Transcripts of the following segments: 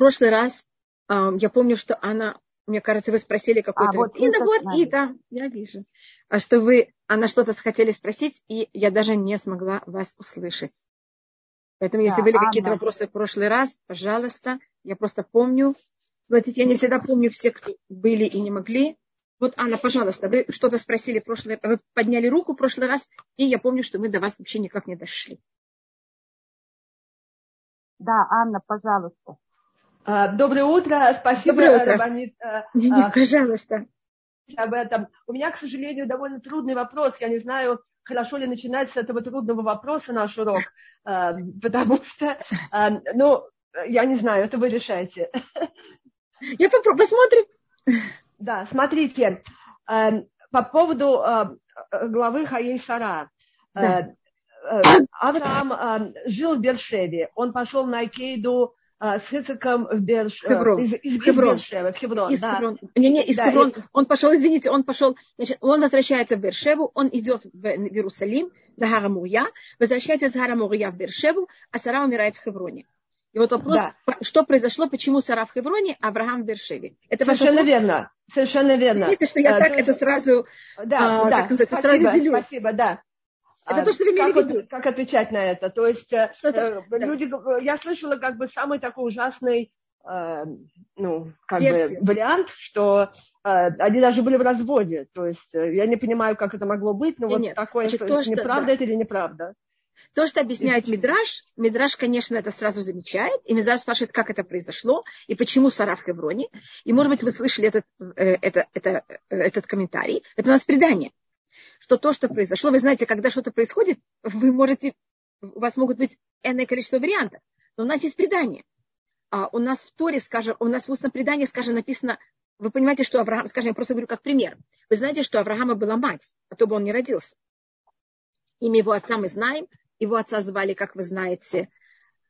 прошлый раз э, я помню, что она, мне кажется, вы спросили какой-то... А, вот и, да, вот, и да, я вижу. А что вы, она что-то хотели спросить, и я даже не смогла вас услышать. Поэтому, если да, были какие-то вопросы в прошлый раз, пожалуйста, я просто помню. Смотрите, я не всегда помню все, кто были и не могли. Вот, Анна, пожалуйста, вы что-то спросили в прошлый вы подняли руку в прошлый раз, и я помню, что мы до вас вообще никак не дошли. Да, Анна, пожалуйста. А, доброе утро, спасибо, Доброе утро. Раванит. А, а, пожалуйста. Об этом. У меня, к сожалению, довольно трудный вопрос. Я не знаю, хорошо ли начинать с этого трудного вопроса наш урок, потому что, ну, я не знаю, это вы решаете. Я попробую, посмотрим. Да, смотрите, по поводу главы Хаей Сара. Да. Авраам жил в Бершеве, он пошел на Кейду с Хициком в Берш... Из, из, из Хеврон. Бершевы, в Хеврон. Из да. Хеврон. Не, не, из да, Хеврон. И... Он пошел, извините, он пошел, значит, он возвращается в Бершеву, он идет в, Иерусалим, до Харамурья, возвращается из Харамурья в Бершеву, а Сара умирает в Хевроне. И вот вопрос, да. что произошло, почему Сара в Хевроне, а Авраам в Бершеве. Это Совершенно верно. Совершенно верно. Видите, что я а, так есть... это сразу, да, а, да. Как спасибо, сразу делю. Спасибо, да. Это а, то, что вы имели как, в виду. Как отвечать на это? То есть э, э люди, да. я слышала как бы самый такой ужасный э, ну, как бы вариант, что э, они даже были в разводе. То есть э, я не понимаю, как это могло быть, но нет, вот нет. такое, Значит, то, что неправда да. это или неправда. То, что объясняет Мидраш, Мидраш, конечно, это сразу замечает, и Мидраш спрашивает, как это произошло, и почему Сара в Хевроне. И, может быть, вы слышали этот, э, это, это, э, этот комментарий. Это у нас предание. Что то, что произошло, вы знаете, когда что-то происходит, вы можете, у вас могут быть энное количество вариантов. Но у нас есть предание. А у нас в Торе, скажем, у нас в устном предании, скажем, написано, вы понимаете, что Авраам, скажем, я просто говорю как пример. Вы знаете, что Авраама была мать, а то бы он не родился. Имя его отца мы знаем, его отца звали, как вы знаете,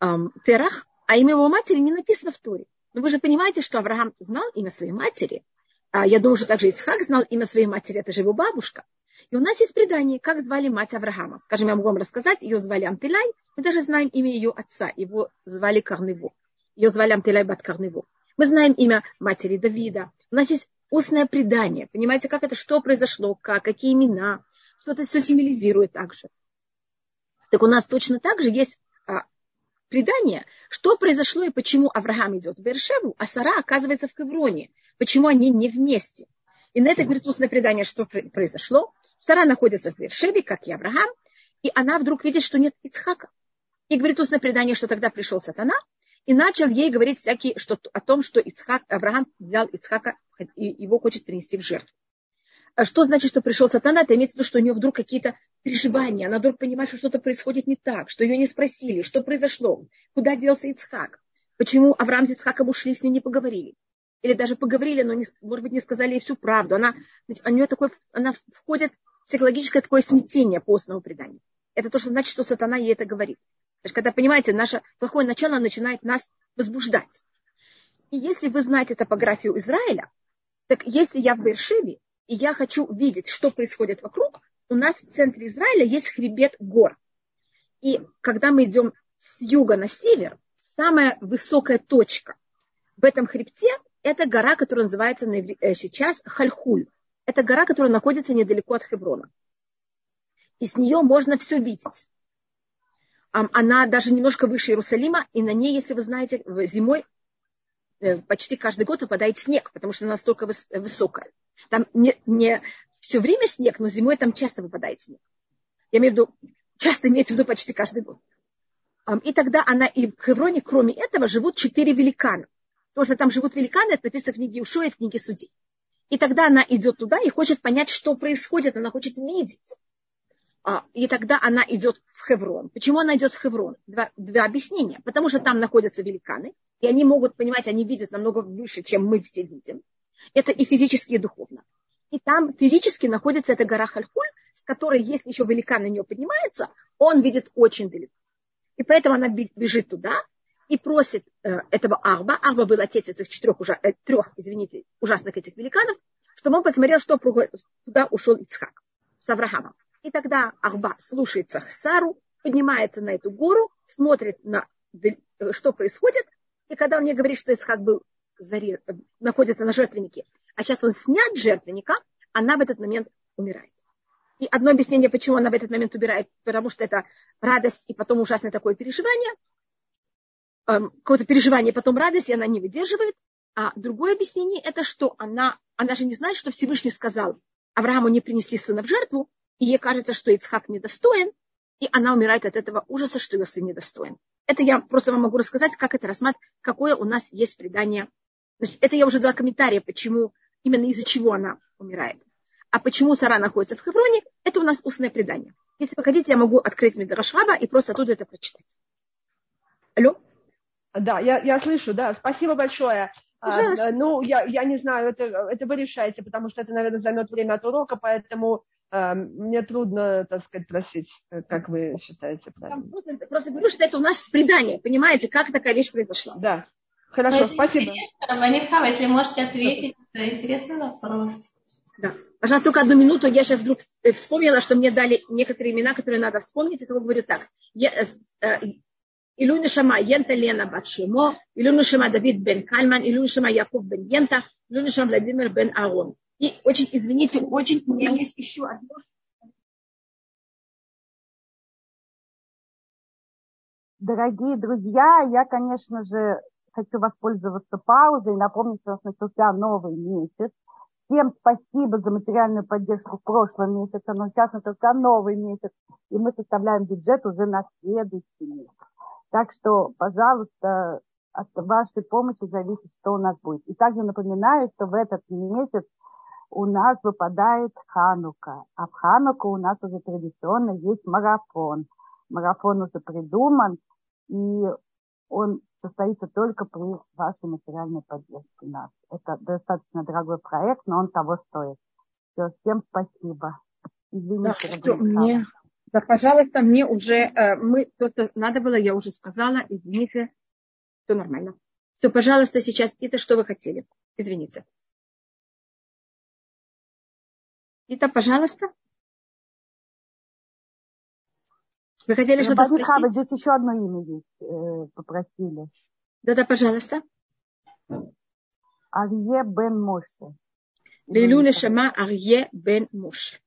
эм, Терах, а имя его матери не написано в Торе. Но вы же понимаете, что Авраам знал имя своей матери. А я думаю, что также Ицхак знал имя своей матери, это же его бабушка. И у нас есть предание, как звали мать Авраама. Скажем, я могу вам рассказать, ее звали Амтилай, мы даже знаем имя ее отца, его звали Карнево. Ее звали Амтилай Бат Карнево. Мы знаем имя матери Давида. У нас есть устное предание. Понимаете, как это, что произошло, как, какие имена, что это все символизирует также. Так у нас точно так же есть а, предание, что произошло и почему Авраам идет в Бершеву, а Сара оказывается в Хевроне. Почему они не вместе. И на это говорит устное предание, что произошло. Сара находится в Бершеве, как и Авраам, и она вдруг видит, что нет Ицхака. И говорит устное предание, что тогда пришел сатана, и начал ей говорить всякие, что, о том, что Ицхак, Авраам взял Ицхака и его хочет принести в жертву. А что значит, что пришел сатана? Это имеется в виду, что у нее вдруг какие-то переживания, она вдруг понимает, что что-то происходит не так, что ее не спросили, что произошло, куда делся Ицхак, почему Авраам с Ицхаком ушли, с ней не поговорили. Или даже поговорили, но, не, может быть, не сказали ей всю правду. Она, у нее такой, она входит психологическое такое смятение постного предания. Это то, что значит, что сатана ей это говорит. То есть, когда, понимаете, наше плохое начало начинает нас возбуждать. И если вы знаете топографию Израиля, так если я в Бершеве, и я хочу видеть, что происходит вокруг, у нас в центре Израиля есть хребет гор. И когда мы идем с юга на север, самая высокая точка в этом хребте – это гора, которая называется э, сейчас Хальхуль. Это гора, которая находится недалеко от Хеврона. И с нее можно все видеть. Она даже немножко выше Иерусалима, и на ней, если вы знаете, зимой э, почти каждый год выпадает снег, потому что она настолько высокая. Там не, не все время снег, но зимой там часто выпадает снег. Я имею в виду, часто имеется в виду почти каждый год. И тогда она и в Хевроне, кроме этого, живут четыре великана. Тоже там живут великаны, это написано в книге Ушо и в книге Судей. И тогда она идет туда и хочет понять, что происходит, она хочет видеть. А, и тогда она идет в Хеврон. Почему она идет в Хеврон? Два, два объяснения. Потому что там находятся великаны, и они могут понимать, они видят намного выше, чем мы все видим. Это и физически, и духовно. И там физически находится эта гора Хальхуль, с которой, если еще великан на нее поднимается, он видит очень далеко. И поэтому она бежит туда и просит э, этого Арба, Арба был отец этих четырех, ужа, э, трех, извините, ужасных этих великанов, чтобы он посмотрел, что туда ушел Ицхак с Авраамом. И тогда Арба слушается Сару, поднимается на эту гору, смотрит на э, что происходит, И когда он мне говорит, что Исхак был находится на жертвеннике, а сейчас он снят жертвенника, она в этот момент умирает. И одно объяснение, почему она в этот момент убирает, потому что это радость и потом ужасное такое переживание, какое-то переживание, потом радость, и она не выдерживает. А другое объяснение это, что она, она же не знает, что Всевышний сказал Аврааму не принести сына в жертву, и ей кажется, что Ицхак недостоин, и она умирает от этого ужаса, что ее сын недостоин. Это я просто вам могу рассказать, как это рассматривать, какое у нас есть предание. Значит, это я уже дала комментарий, почему, именно из-за чего она умирает. А почему Сара находится в Хевроне, это у нас устное предание. Если вы хотите, я могу открыть Медрашваба и просто оттуда это прочитать. Алло? Да, я, я слышу, да. Спасибо большое. Пожалуйста. А, ну, я, я не знаю, это, это вы решаете, потому что это, наверное, займет время от урока, поэтому э, мне трудно, так сказать, просить, как вы считаете правильно. Просто, просто говорю, что это у нас предание, понимаете, как такая вещь произошла. Да. Хорошо, спасибо. Ванитхава, если можете ответить, это интересный вопрос. Да. Пожалуйста, только одну минуту. Я сейчас вдруг э, вспомнила, что мне дали некоторые имена, которые надо вспомнить. Это говорю так. Илюна Шама Ента Лена Батшимо, Илюна Шама Давид бен Кальман, Илюна Шама Яков бен Ента, Илюна Шама Владимир бен Арон. И очень, извините, очень, у меня есть еще одно. Дорогие друзья, я, конечно же, хочу воспользоваться паузой и напомнить, что у нас начался новый месяц. Всем спасибо за материальную поддержку в прошлом месяце, но сейчас начался новый месяц, и мы составляем бюджет уже на следующий месяц. Так что, пожалуйста, от вашей помощи зависит, что у нас будет. И также напоминаю, что в этот месяц у нас выпадает Ханука. А в Хануку у нас уже традиционно есть марафон. Марафон уже придуман, и он состоится только при вашей материальной поддержке нас. Это достаточно дорогой проект, но он того стоит. Все, всем спасибо. Извините, да, мне, да, пожалуйста, мне уже, э, мы, то, что надо было, я уже сказала, извините, все нормально. Все, пожалуйста, сейчас это что вы хотели. Извините. Это, пожалуйста. Вы хотели что-то спросить? Хава, здесь еще одно имя есть, э, попросили. Да-да, пожалуйста. Арье бен Моше. Лилю Шама Арье бен Моше.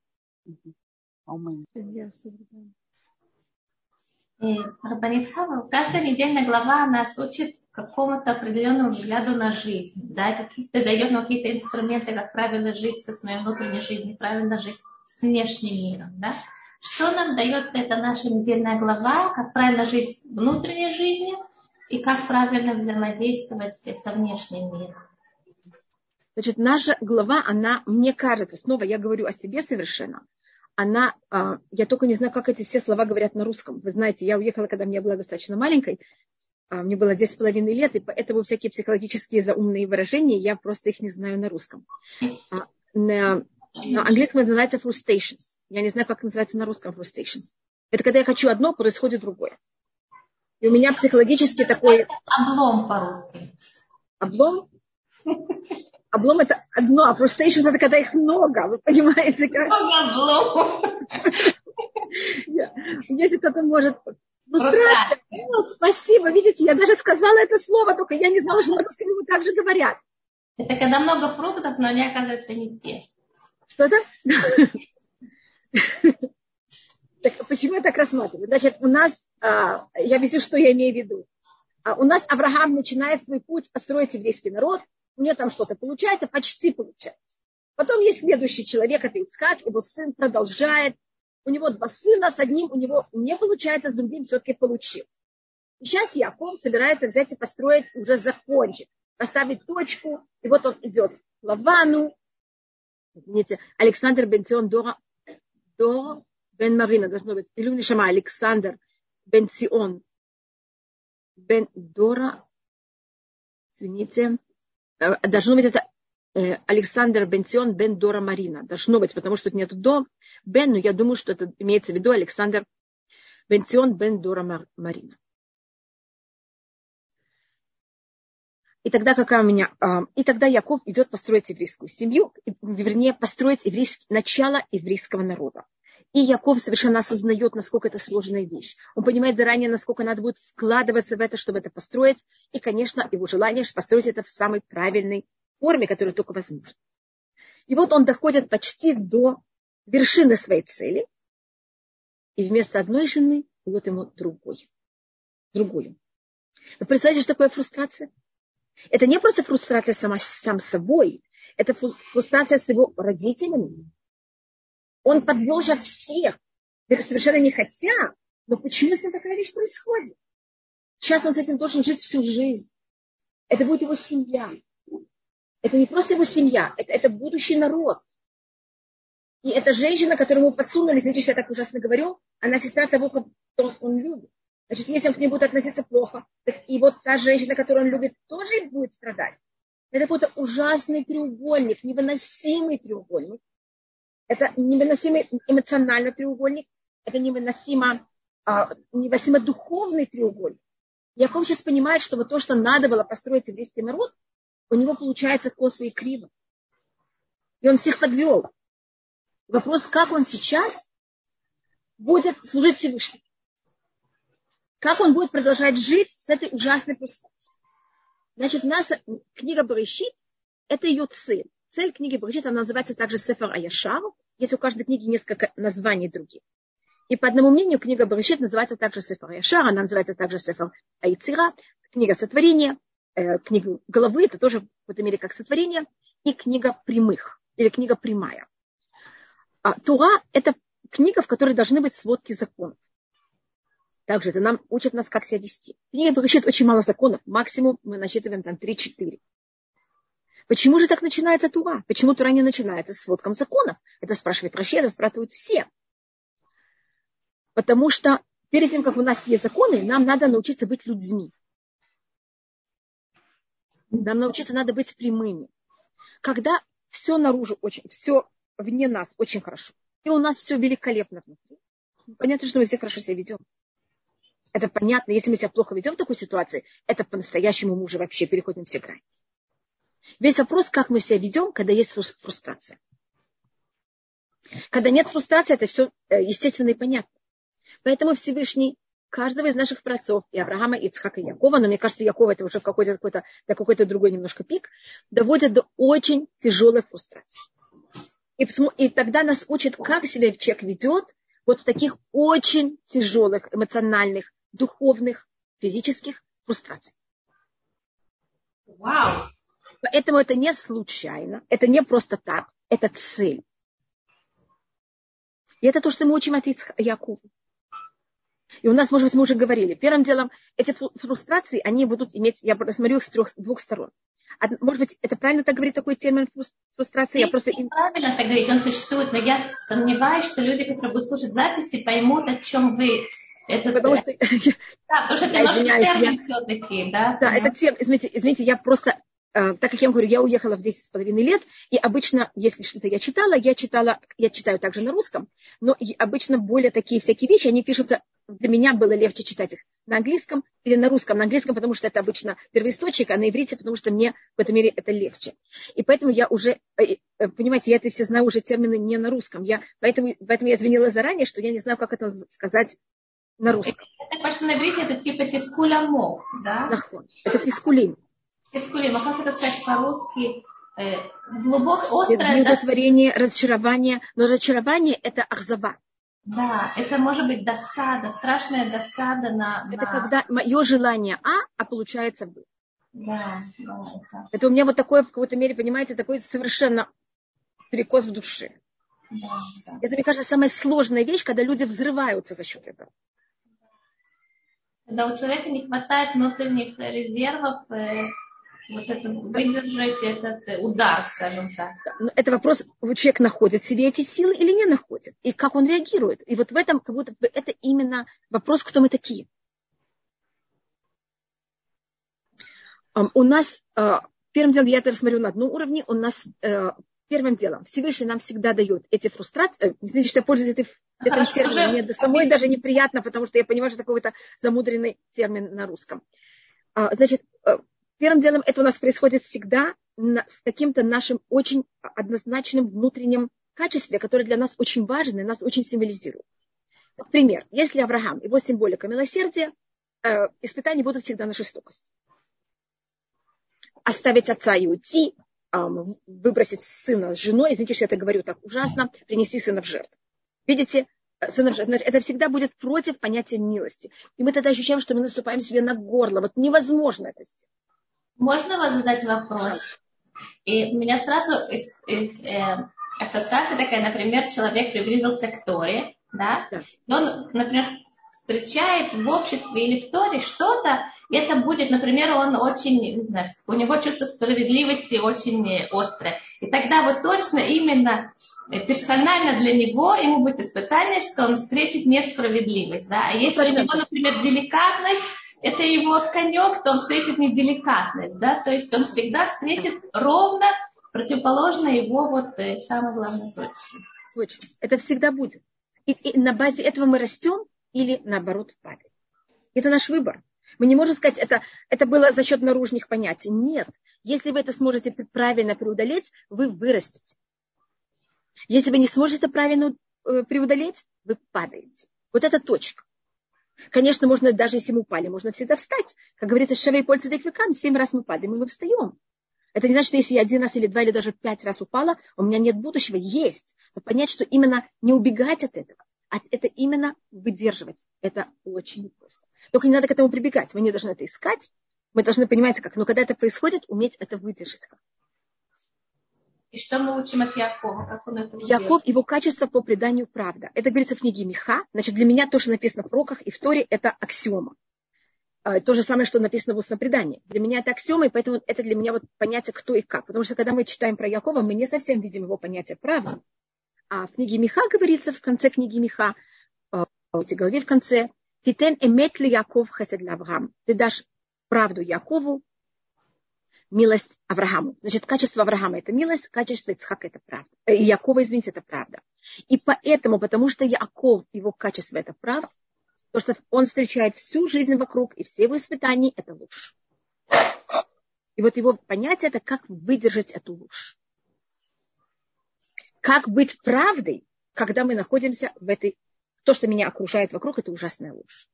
Рабанит Хава, каждая недельная глава нас учит какому-то определенному взгляду на жизнь, да, какие-то дает нам какие-то инструменты, как правильно жить со своей внутренней жизнью, правильно жить с внешним миром, да. Что нам дает эта наша недельная глава, как правильно жить внутренней жизнью и как правильно взаимодействовать со внешним миром? Значит, наша глава, она, мне кажется, снова я говорю о себе совершенно, она, а, я только не знаю, как эти все слова говорят на русском. Вы знаете, я уехала, когда мне была достаточно маленькой, а, мне было 10,5 лет, и поэтому всякие психологические заумные выражения, я просто их не знаю на русском. А, на, на английском это называется frustrations. Я не знаю, как называется на русском frustrations. Это когда я хочу одно, происходит другое. И у меня психологически такой... Облом по-русски. Облом? Облом это одно, а frustrations это когда их много, вы понимаете? Как? Много обломов. Если кто-то может Фрустрация. спасибо. Видите, я даже сказала это слово, только я не знала, что на русском его так же говорят. Это когда много фруктов, но они оказываются не те. Что-то? Так почему я так рассматриваю? Значит, у нас, а, я объясню, что я имею в виду. А, у нас Авраам начинает свой путь построить еврейский народ. У него там что-то получается, почти получается. Потом есть следующий человек, это Ицхак, его сын продолжает. У него два сына, с одним у него не получается, с другим все-таки получилось. И сейчас Яков собирается взять и построить, уже закончить, поставить точку. И вот он идет к Лавану, извините, Александр Бенцион Дора, Дора Бен Марина, должно быть, или Шама Александр Бен Цион Бен Дора, извините, должно быть это э, Александр Бенцион Бен Дора Марина. Должно быть, потому что тут нет до Бен, но я думаю, что это имеется в виду Александр Бенцион Бен Дора Марина. И тогда какая у меня... А, и тогда Яков идет построить еврейскую семью, вернее, построить еврейский, начало еврейского народа. И Яков совершенно осознает, насколько это сложная вещь. Он понимает заранее, насколько надо будет вкладываться в это, чтобы это построить. И, конечно, его желание построить это в самой правильной форме, которая только возможна. И вот он доходит почти до вершины своей цели. И вместо одной жены вот ему другой. Другую. Вы представляете, что такое фрустрация? Это не просто фрустрация сама, сам собой, это фрустрация с его родителями, он подвел сейчас всех. Совершенно не хотя, но почему с ним такая вещь происходит? Сейчас он с этим должен жить всю жизнь. Это будет его семья. Это не просто его семья, это, это будущий народ. И эта женщина, которую ему подсунули, извините, я так ужасно говорю, она сестра того, кто он любит. Значит, если он к ней будет относиться плохо, так и вот та женщина, которую он любит, тоже будет страдать. Это какой-то ужасный треугольник, невыносимый треугольник, это невыносимый эмоциональный треугольник, это невыносимо, а, невыносимо духовный треугольник. Яков сейчас понимает, что вот то, что надо было построить еврейский народ, у него получается косо и криво. И он всех подвел. Вопрос, как он сейчас будет служить Всевышнему. Как он будет продолжать жить с этой ужасной пустотой. Значит, у нас книга Барышит – это ее цель. Цель книги Брахит, она называется также Сефер Аяшар. Есть у каждой книги несколько названий других. И по одному мнению книга Брахит называется также Сефер Аяшар, она называется также Сефер Айцира, книга сотворения, э, книга головы, это тоже в какой-то мере как сотворение, и книга прямых, или книга прямая. А Тура – это книга, в которой должны быть сводки законов. Также это нам учит нас, как себя вести. В книге очень мало законов, максимум мы насчитываем там 3-4. Почему же так начинается Тура? Почему Тура не начинается с сводком законов? Это спрашивает Раши, это спрашивают все. Потому что перед тем, как у нас есть законы, нам надо научиться быть людьми. Нам научиться надо быть прямыми. Когда все наружу очень, все вне нас очень хорошо, и у нас все великолепно внутри, понятно, что мы все хорошо себя ведем. Это понятно. Если мы себя плохо ведем в такой ситуации, это по-настоящему мы уже вообще переходим все грани. Весь вопрос, как мы себя ведем, когда есть фрустрация. Когда нет фрустрации, это все э, естественно и понятно. Поэтому Всевышний каждого из наших праотцов, и Авраама, и Ицхака, и Якова, но мне кажется, Якова это уже в какой-то, какой-то, до какой-то другой немножко пик, доводят до очень тяжелых фрустраций. И, и тогда нас учат, как себя человек ведет вот в таких очень тяжелых эмоциональных, духовных, физических фрустрациях. Вау! Поэтому это не случайно, это не просто так, это цель. И это то, что мы учим от Якова. И у нас, может быть, мы уже говорили, первым делом эти фрустрации, они будут иметь, я рассмотрю их с трех, с двух сторон. Может быть, это правильно так говорить, такой термин фрустрации? Я просто... Правильно так говорить, он существует, но я сомневаюсь, что люди, которые будут слушать записи, поймут, о чем вы. Это, потому что... Да, потому что это немножко термин все-таки, да? Да, это термин, извините, извините, я просто Э, так как я говорю, я уехала в 10 с половиной лет, и обычно, если что-то я читала, я читала, я читаю также на русском, но обычно более такие всякие вещи, они пишутся, для меня было легче читать их на английском или на русском. На английском, потому что это обычно первоисточник, а на иврите, потому что мне в этом мире это легче. И поэтому я уже, э, э, понимаете, я это все знаю уже термины не на русском. Я, поэтому, поэтому я извинила заранее, что я не знаю, как это сказать на русском. Это, потому что на иврите это типа тискулямо, да? Это тискулим. Эскулим, а как это сказать по-русски? Э, глубокое, острое... Удовлетворение, да? разочарование. Но разочарование – это ахзава. Да, это может быть досада, страшная досада на... Это на... когда мое желание А, а получается Б. Да, да. Это... это у меня вот такое, в какой-то мере, понимаете, такой совершенно перекос в душе. Да, да. Это, мне кажется, самая сложная вещь, когда люди взрываются за счет этого. Когда у человека не хватает внутренних резервов, э, вот это выдержать этот удар, скажем так. Это вопрос, человек находит в себе эти силы или не находит, и как он реагирует. И вот в этом, как будто бы это именно вопрос, кто мы такие. У нас, а, первым делом, я это рассмотрю на одном уровне, у нас э, первым делом Всевышний нам всегда дает эти фрустрации. Э, извините, что я пользуюсь этой, этим термином. Мне самой даже неприятно, потому что я понимаю, что это какой-то замудренный термин на русском. А, значит, э, Первым делом это у нас происходит всегда с каким-то нашим очень однозначным внутренним качестве, которое для нас очень важно и нас очень символизирует. Например, если Авраам, его символика милосердия, э, испытания будут всегда на жестокость. Оставить отца и уйти, э, выбросить сына с женой, извините, что я это говорю так ужасно, принести сына в жертву. Видите, э, сына в жертву. Это всегда будет против понятия милости. И мы тогда ощущаем, что мы наступаем себе на горло. Вот невозможно это сделать. Можно вас задать вопрос? И у меня сразу из, из, э, ассоциация такая, например, человек приблизился к Торе, да, да. и он, например, встречает в обществе или в Торе что-то, и это будет, например, он очень, не знаю, у него чувство справедливости очень острое. И тогда вот точно именно персонально для него ему будет испытание, что он встретит несправедливость. Да? А если у него, например, деликатность, это его конек, то он встретит неделикатность. Да? То есть он всегда встретит ровно противоположно его вот э, самое главное точно. Точно. Это всегда будет. И, и на базе этого мы растем или наоборот падаем. Это наш выбор. Мы не можем сказать, это, это было за счет наружных понятий. Нет. Если вы это сможете правильно преодолеть, вы вырастете. Если вы не сможете правильно э, преодолеть, вы падаете. Вот это точка. Конечно, можно, даже если мы упали, можно всегда встать. Как говорится, шевей польцы векам, семь раз мы падаем, и мы встаем. Это не значит, что если я один раз или два или даже пять раз упала, у меня нет будущего. Есть. Но понять, что именно не убегать от этого, а это именно выдерживать. Это очень просто. Только не надо к этому прибегать. Мы не должны это искать. Мы должны понимать, как. Но когда это происходит, уметь это выдержать. И что мы учим от Якова? Как он это Яков, его качество по преданию правда. Это говорится в книге Миха. Значит, для меня то, что написано в пророках и в Торе, это аксиома. А, то же самое, что написано в устном предании. Для меня это аксиома, и поэтому это для меня вот понятие кто и как. Потому что когда мы читаем про Якова, мы не совсем видим его понятие права. А в книге Миха говорится, в конце книги Миха, а, в главе в конце, «Титен эмет ли Яков хасед Авраам». Ты дашь правду Якову, милость Аврааму. Значит, качество Авраама – это милость, качество Ицхака – это правда. Э, Якова, извините, это правда. И поэтому, потому что Яков, его качество – это правда, то, что он встречает всю жизнь вокруг, и все его испытания – это ложь. И вот его понятие – это как выдержать эту ложь. Как быть правдой, когда мы находимся в этой... То, что меня окружает вокруг, это ужасная ложь.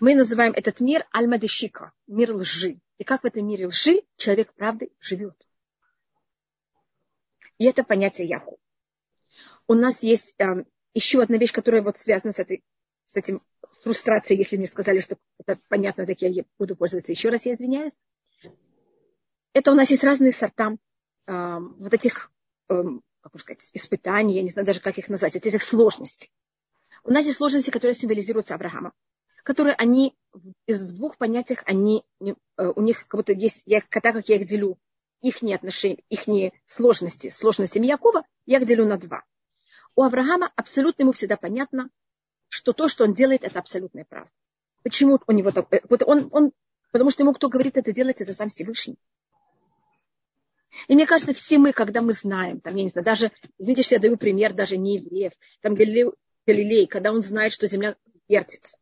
Мы называем этот мир Альмадешика, мир лжи. И как в этом мире лжи человек правды живет. И это понятие Яку. У нас есть э, еще одна вещь, которая вот связана с этой с этим фрустрацией, если мне сказали, что это понятно, так я буду пользоваться еще раз, я извиняюсь. Это у нас есть разные сорта э, вот этих, э, как сказать, испытаний, я не знаю даже, как их назвать, этих сложностей. У нас есть сложности, которые символизируются Авраамом, которые они из в двух понятиях, они, э, у них как будто есть, я, так как я их делю, их отношения, их сложности, сложностями Якова, я их делю на два. У Авраама абсолютно ему всегда понятно, что то, что он делает, это абсолютная правда. Почему у него так? Э, он, он, потому что ему кто говорит это делать, это сам Всевышний. И мне кажется, все мы, когда мы знаем, там, я не знаю, даже, извините, что я даю пример даже не евреев, там Галилей, Галилей, когда он знает, что земля вертится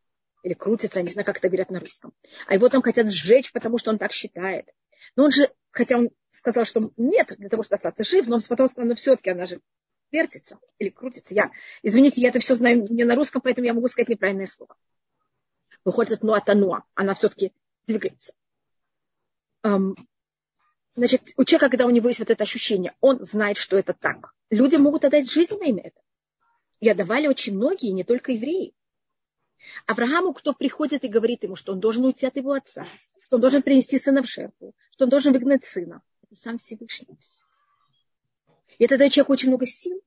или крутится, не знаю, как это говорят на русском. А его там хотят сжечь, потому что он так считает. Но он же, хотя он сказал, что нет, для того, чтобы остаться жив, но потом сказал, но все-таки она же вертится или крутится. Я, извините, я это все знаю не на русском, поэтому я могу сказать неправильное слово. Выходит нуатануа, она все-таки двигается. Значит, у человека, когда у него есть вот это ощущение, он знает, что это так. Люди могут отдать жизнь на имя это. И отдавали очень многие, не только евреи. Аврааму, кто приходит и говорит ему, что он должен уйти от его отца, что он должен принести сына в жертву, что он должен выгнать сына, это сам Всевышний. И это дает человеку очень много сил.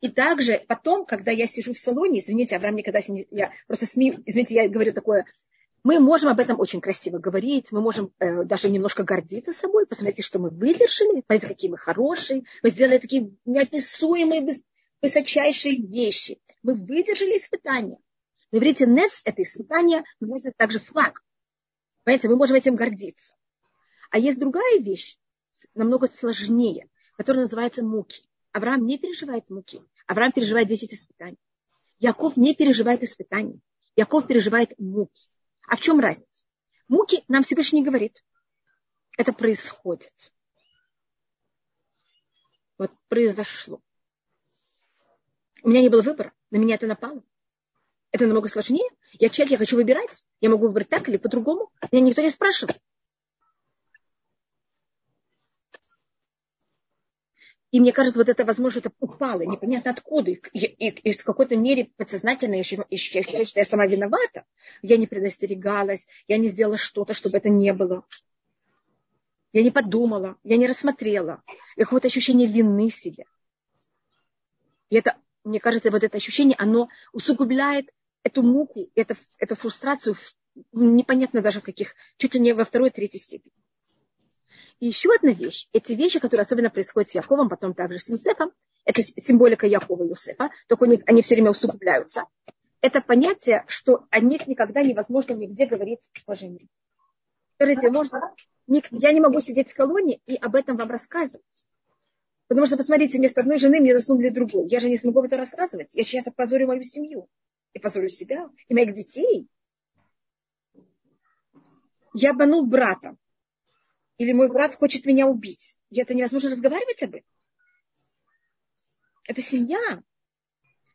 И также потом, когда я сижу в салоне, извините, Авраам никогда не... Я просто смею, извините, я говорю такое, мы можем об этом очень красиво говорить, мы можем э, даже немножко гордиться собой, посмотрите, что мы выдержали, посмотрите, какие мы хорошие, мы сделали такие неописуемые, высочайшие вещи. Мы выдержали испытания. На иврите «нес» – это испытание, но это также флаг. Понимаете, мы можем этим гордиться. А есть другая вещь, намного сложнее который называется муки. Авраам не переживает муки. Авраам переживает 10 испытаний. Яков не переживает испытаний. Яков переживает муки. А в чем разница? Муки нам Всевышний говорит. Это происходит. Вот произошло. У меня не было выбора, на меня это напало. Это намного сложнее. Я человек, я хочу выбирать. Я могу выбрать так или по-другому. Меня никто не спрашивает. И мне кажется, вот это, возможно, это упало, непонятно откуда. И, и, и в какой-то мере подсознательно я еще, что я сама виновата. Я не предостерегалась, я не сделала что-то, чтобы это не было. Я не подумала, я не рассмотрела. И какое-то ощущение вины себе. И это, мне кажется, вот это ощущение, оно усугубляет эту муку, эту, эту фрустрацию, непонятно даже в каких, чуть ли не во второй, третьей степени. И еще одна вещь, эти вещи, которые особенно происходят с Яковом, потом также с Юсефом, это символика Якова и Юсефа, только они, они все время усугубляются. Это понятие, что о них никогда невозможно нигде говорить с уважением. Скажите, можно, я не могу сидеть в салоне и об этом вам рассказывать. Потому что, посмотрите, вместо одной жены мне засунули другую. Я же не смогу об этом рассказывать. Я сейчас опозорю мою семью. И позорю себя, и моих детей. Я обманул брата или мой брат хочет меня убить. И это невозможно разговаривать об этом. Это семья.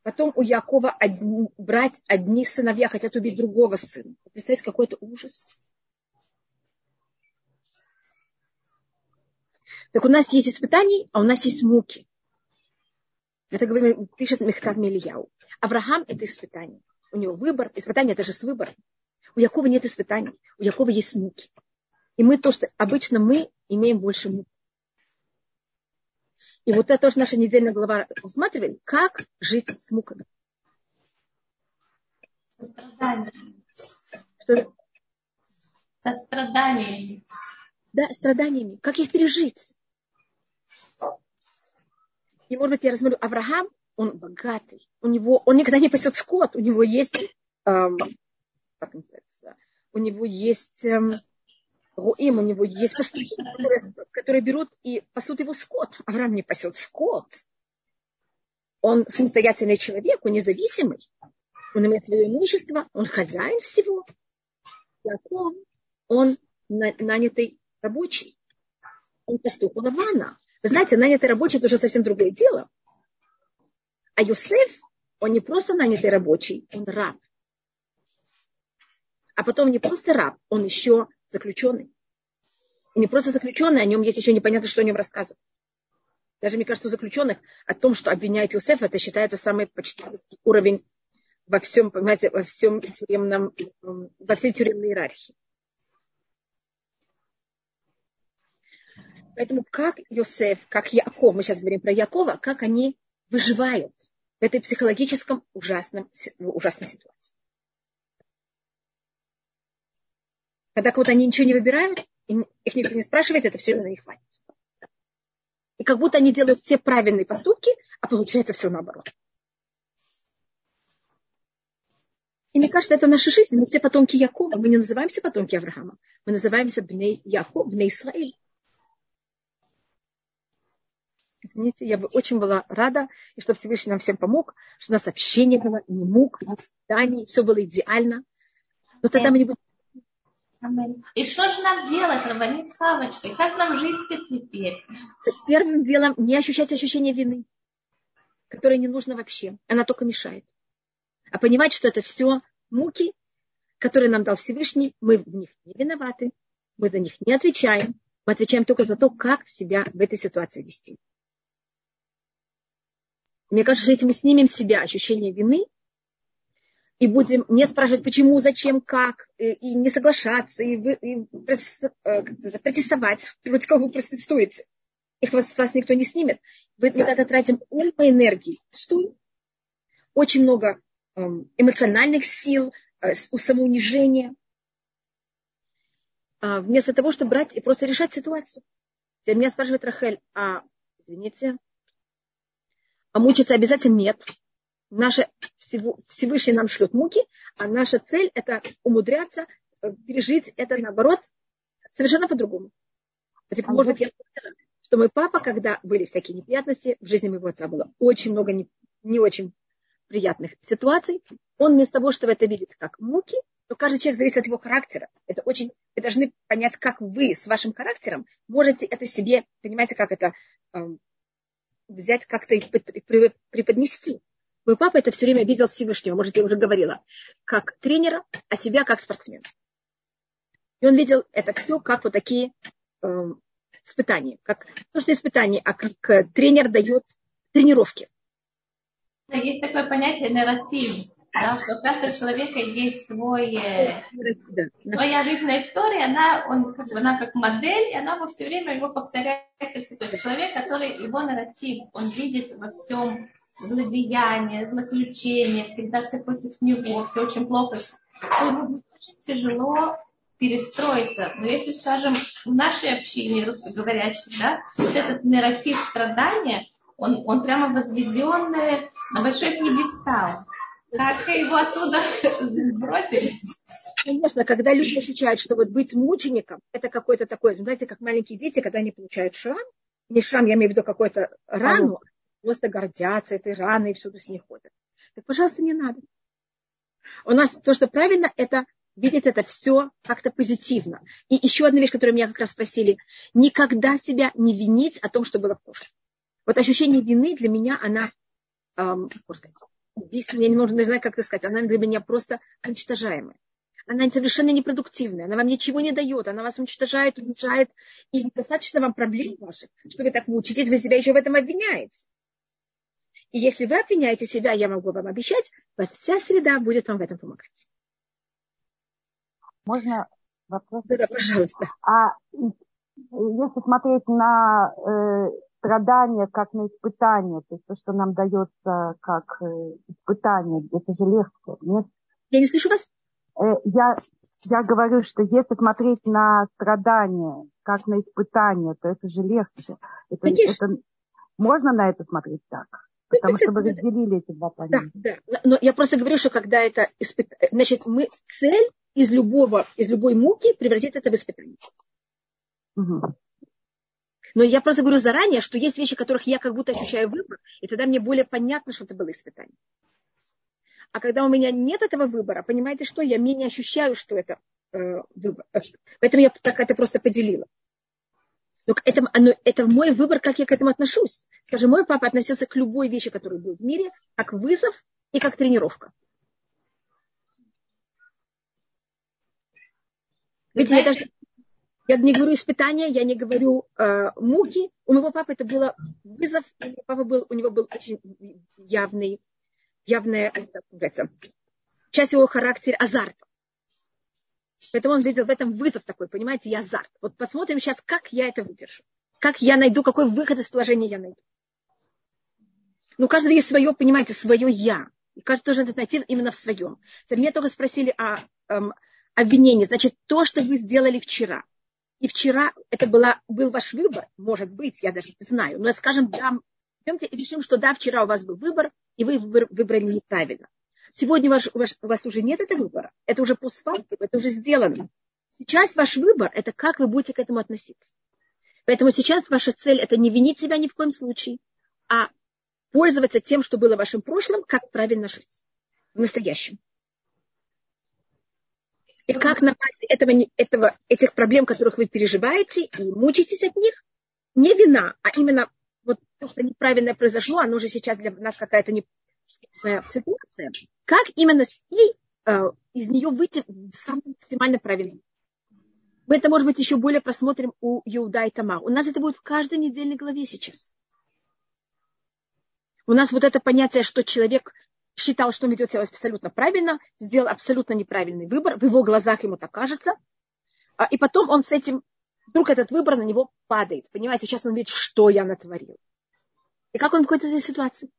Потом у Якова одни, брать одни сыновья хотят убить другого сына. Представьте, какой это ужас. Так у нас есть испытания, а у нас есть муки. Это пишет Мехтар Мельяу. Авраам – это испытание. У него выбор. Испытание – это же с выбором. У Якова нет испытаний. У Якова есть муки. И мы то, что обычно мы имеем больше мук. И вот это тоже наша недельная глава рассматривает, как жить с муками. Со страданиями. Что? Со страданиями. Да, страданиями. Как их пережить? И, может быть, я рассмотрю, Авраам, он богатый. У него, он никогда не пасет скот. У него есть, эм, как называется, у него есть эм, Руим, у него есть пастухи, которые, которые берут и пасут его скот. Авраам не пасет скот. Он самостоятельный человек, он независимый. Он имеет свое имущество, он хозяин всего. Яков, он нанятый рабочий. Он пастух Лавана. Вы знаете, нанятый рабочий – это уже совсем другое дело. А Юсеф, он не просто нанятый рабочий, он раб. А потом не просто раб, он еще заключенный. И не просто заключенный, о нем есть еще непонятно, что о нем рассказывать. Даже, мне кажется, у заключенных о том, что обвиняет Юсефа, это считается самый почти уровень во всем, понимаете, во всем тюремном, во всей тюремной иерархии. Поэтому как Йосеф, как Яков, мы сейчас говорим про Якова, как они выживают в этой психологическом ужасном, ужасной ситуации. Когда кого-то они ничего не выбирают, их никто не спрашивает, это все на них хватит. И как будто они делают все правильные поступки, а получается все наоборот. И мне кажется, это наша жизнь. Мы все потомки Якова. Мы не называемся потомки Авраама. Мы называемся Бней Яков, Бней Исраиль. Извините, я бы очень была рада, и чтобы Всевышний нам всем помог, что у нас общение было, не мук, не испытаний, все было идеально. Но тогда мы не будем и что же нам делать, Рабанит Хавочка? Как нам жить теперь? Первым делом не ощущать ощущение вины, которое не нужно вообще. Она только мешает. А понимать, что это все муки, которые нам дал Всевышний, мы в них не виноваты, мы за них не отвечаем, мы отвечаем только за то, как себя в этой ситуации вести. Мне кажется, что если мы снимем с себя ощущение вины, и будем не спрашивать, почему, зачем, как, и, и не соглашаться, и, вы, и э, протестовать против кого вы протестуете. Их вас, вас никто не снимет. Мы, тогда тратим уйма энергии, пустую. Очень много эм, эмоциональных сил, э, самоунижения. А, вместо того, чтобы брать и просто решать ситуацию. Меня спрашивает Рахель, а, извините, а мучиться обязательно нет наша Всевышний нам шлет муки, а наша цель это умудряться э, пережить это наоборот совершенно по-другому. Типа, может быть, я поняла, что мой папа, когда были всякие неприятности, в жизни моего отца было очень много не, не очень приятных ситуаций, он вместо того, чтобы это видеть как муки, то каждый человек зависит от его характера. Это очень, вы должны понять, как вы с вашим характером можете это себе, понимаете, как это эм, взять как-то и преподнести. Мой папа это все время видел Всевышнего, может, я уже говорила, как тренера, а себя как спортсмена. И он видел это все как вот такие э, испытания. Как, то, что испытания, а как э, тренер дает тренировки. Есть такое понятие нарратив, да, что у каждого человека есть свой, э, да, своя жизненная история, она, он, как бы, она как модель, и она во все время его повторяется. То есть человек, который его нарратив, он видит во всем злодеяние, злоключение, всегда все против него, все очень плохо, то ему очень тяжело перестроиться. Но если, скажем, в нашей общине русскоговорящей, да, вот этот нарратив страдания, он, он прямо возведен на большой пьедестал. Как его оттуда сбросили? Конечно, когда люди ощущают, что вот быть мучеником, это какой-то такой, знаете, как маленькие дети, когда они получают шрам, не шрам, я имею в виду какую-то рану, просто гордятся этой раной и всюду с ней ходят. Так, пожалуйста, не надо. У нас то, что правильно, это видеть это все как-то позитивно. И еще одна вещь, которую меня как раз спросили, никогда себя не винить о том, что было в прошлом. Вот ощущение вины для меня, она, эм, сказать, я не, могу, не знаю, как это сказать, она для меня просто уничтожаемая. Она совершенно непродуктивная, она вам ничего не дает, она вас уничтожает, уничтожает, и недостаточно вам проблем ваших, что вы так мучитесь, вы себя еще в этом обвиняете. И если вы обвиняете себя, я могу вам обещать, вас вся среда будет вам в этом помогать. Можно вопрос? Да, да пожалуйста. А если смотреть на э, страдания как на испытание, то есть то, что нам дается как э, испытание, это же легче, нет? Я не слышу вас. Э, я, я говорю, что если смотреть на страдания как на испытание, то это же легче. Это, это, можно на это смотреть так? Потому что вы разделили эти два понятия. Да, да. Но я просто говорю, что когда это испытание, значит, мы цель из любого, из любой муки превратить это в испытание. Угу. Но я просто говорю заранее, что есть вещи, которых я как будто ощущаю выбор, и тогда мне более понятно, что это было испытание. А когда у меня нет этого выбора, понимаете что, я менее ощущаю, что это э, выбор. Поэтому я так это просто поделила. Но это, оно, это мой выбор, как я к этому отношусь. Скажем, мой папа относился к любой вещи, которая была в мире, как вызов и как тренировка. Ведь я даже я не говорю испытания, я не говорю э, муки. У моего папы это было вызов. Моего папы был, у него был очень явный, явная это, часть его характера азарт. Поэтому он видел в этом вызов такой, понимаете, и азарт. Вот посмотрим сейчас, как я это выдержу. Как я найду, какой выход из положения я найду. Ну, у каждого есть свое, понимаете, свое я. И каждый должен это найти именно в своем. Меня только спросили о эм, обвинении. Значит, то, что вы сделали вчера, и вчера это была, был ваш выбор, может быть, я даже не знаю, но скажем, да, идемте решим, что да, вчера у вас был выбор, и вы выбрали неправильно. Сегодня у вас, у вас уже нет этого выбора. Это уже постфактум, это уже сделано. Сейчас ваш выбор – это как вы будете к этому относиться. Поэтому сейчас ваша цель – это не винить себя ни в коем случае, а пользоваться тем, что было в вашем прошлом, как правильно жить в настоящем. И как на базе этого, этого, этих проблем, которых вы переживаете и мучаетесь от них, не вина, а именно вот то, что неправильное произошло, оно же сейчас для нас какая-то не, ситуация, как именно с ней, э, из нее выйти максимально правильно. Мы это, может быть, еще более просмотрим у Иуда и Тама. У нас это будет в каждой недельной главе сейчас. У нас вот это понятие, что человек считал, что он ведет себя абсолютно правильно, сделал абсолютно неправильный выбор, в его глазах ему так кажется, а, и потом он с этим, вдруг этот выбор на него падает. Понимаете, сейчас он видит, что я натворил. И как он выходит из этой ситуации?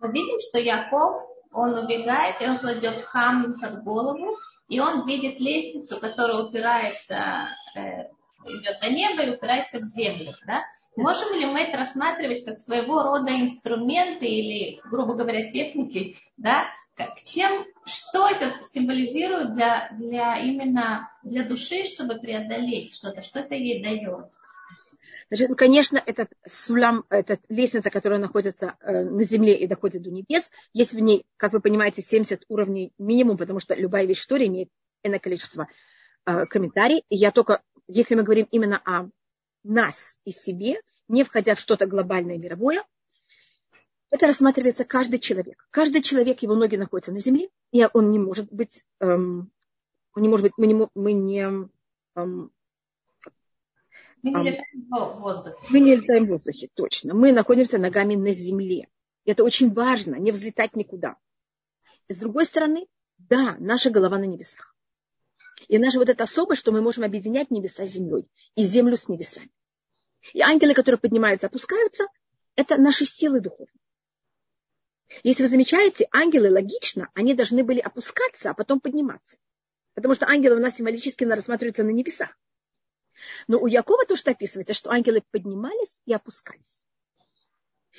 Мы видим, что Яков, он убегает, и он кладет камень под голову, и он видит лестницу, которая упирается, э, идет до неба и упирается в землю. Да? Можем ли мы это рассматривать как своего рода инструменты или, грубо говоря, техники, да? Как, чем, что это символизирует для, для именно для души, чтобы преодолеть что-то, что это ей дает? Значит, ну, конечно, этот сулям, эта лестница, которая находится э, на земле и доходит до небес, есть в ней, как вы понимаете, 70 уровней минимум, потому что любая вещь в Торе имеет иное количество э, комментариев. И я только, если мы говорим именно о нас и себе, не входя в что-то глобальное мировое, это рассматривается каждый человек. Каждый человек, его ноги находятся на земле, и он не может быть, эм, он не может быть, мы не, мы не эм, мы не летаем в воздухе. Мы не летаем в воздухе, точно. Мы находимся ногами на земле. Это очень важно, не взлетать никуда. с другой стороны, да, наша голова на небесах. И наша вот эта особость, что мы можем объединять небеса с землей и землю с небесами. И ангелы, которые поднимаются, опускаются, это наши силы духовные. Если вы замечаете, ангелы логично, они должны были опускаться, а потом подниматься. Потому что ангелы у нас символически рассматриваются на небесах. Но у Якова то, что описывается, что ангелы поднимались и опускались.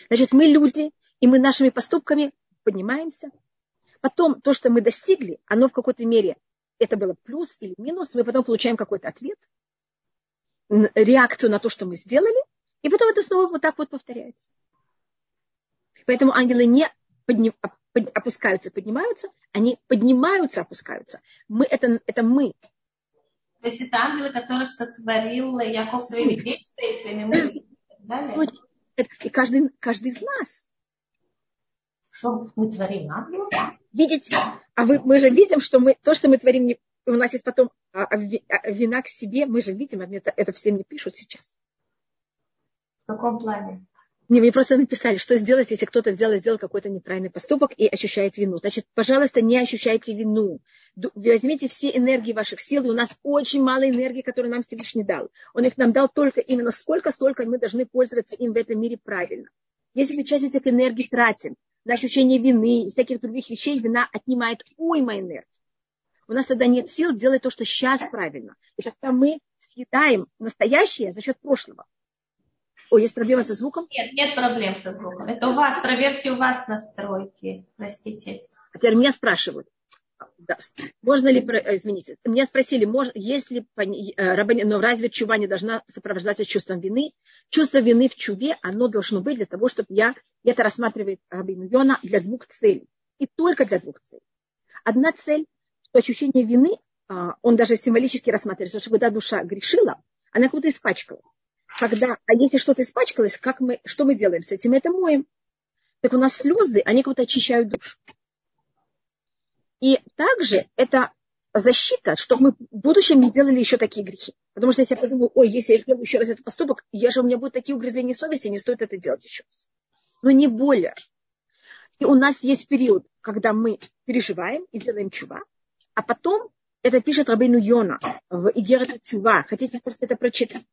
Значит, мы люди, и мы нашими поступками поднимаемся. Потом то, что мы достигли, оно в какой-то мере, это было плюс или минус, мы потом получаем какой-то ответ, реакцию на то, что мы сделали, и потом это снова вот так вот повторяется. Поэтому ангелы не подним, опускаются, поднимаются, они поднимаются, опускаются. Мы, это, это мы. То есть это ангелы, которых сотворил Яков своими действиями, своими мыслями и так далее. И каждый, каждый из нас. Что мы творим, ангелы? Видите? А вы, мы же видим, что мы, то, что мы творим, не, у нас есть потом а, а, а, вина к себе, мы же видим, а это, это всем не пишут сейчас. В каком плане? Не, мне просто написали, что сделать, если кто-то взял и сделал какой-то неправильный поступок и ощущает вину. Значит, пожалуйста, не ощущайте вину. Возьмите все энергии ваших сил, и у нас очень мало энергии, которую нам Всевышний дал. Он их нам дал только именно сколько, столько мы должны пользоваться им в этом мире правильно. Если мы часть этих энергий тратим на ощущение вины и всяких других вещей, вина отнимает уйма энергии. У нас тогда нет сил делать то, что сейчас правильно. И тогда мы съедаем настоящее за счет прошлого. О, есть проблема со звуком? Нет, нет проблем со звуком. Это у вас, проверьте у вас настройки. Простите. А теперь меня спрашивают, да, можно ли, э, извините, меня спросили, можно, если э, но разве чува не должна сопровождаться чувством вины? Чувство вины в чуве, оно должно быть для того, чтобы я, это рассматривает Рабин Йона для двух целей. И только для двух целей. Одна цель, что ощущение вины, а, он даже символически рассматривается, что когда душа грешила, она как будто испачкалась когда, а если что-то испачкалось, как мы, что мы делаем с этим? Это моем. Так у нас слезы, они как будто очищают душу. И также это защита, чтобы мы в будущем не делали еще такие грехи. Потому что если я подумаю, ой, если я сделаю еще раз этот поступок, я же у меня будут такие угрызения совести, не стоит это делать еще раз. Но не более. И у нас есть период, когда мы переживаем и делаем чува, а потом это пишет Рабейну Йона в Игерата Чува. Хотите просто это прочитать?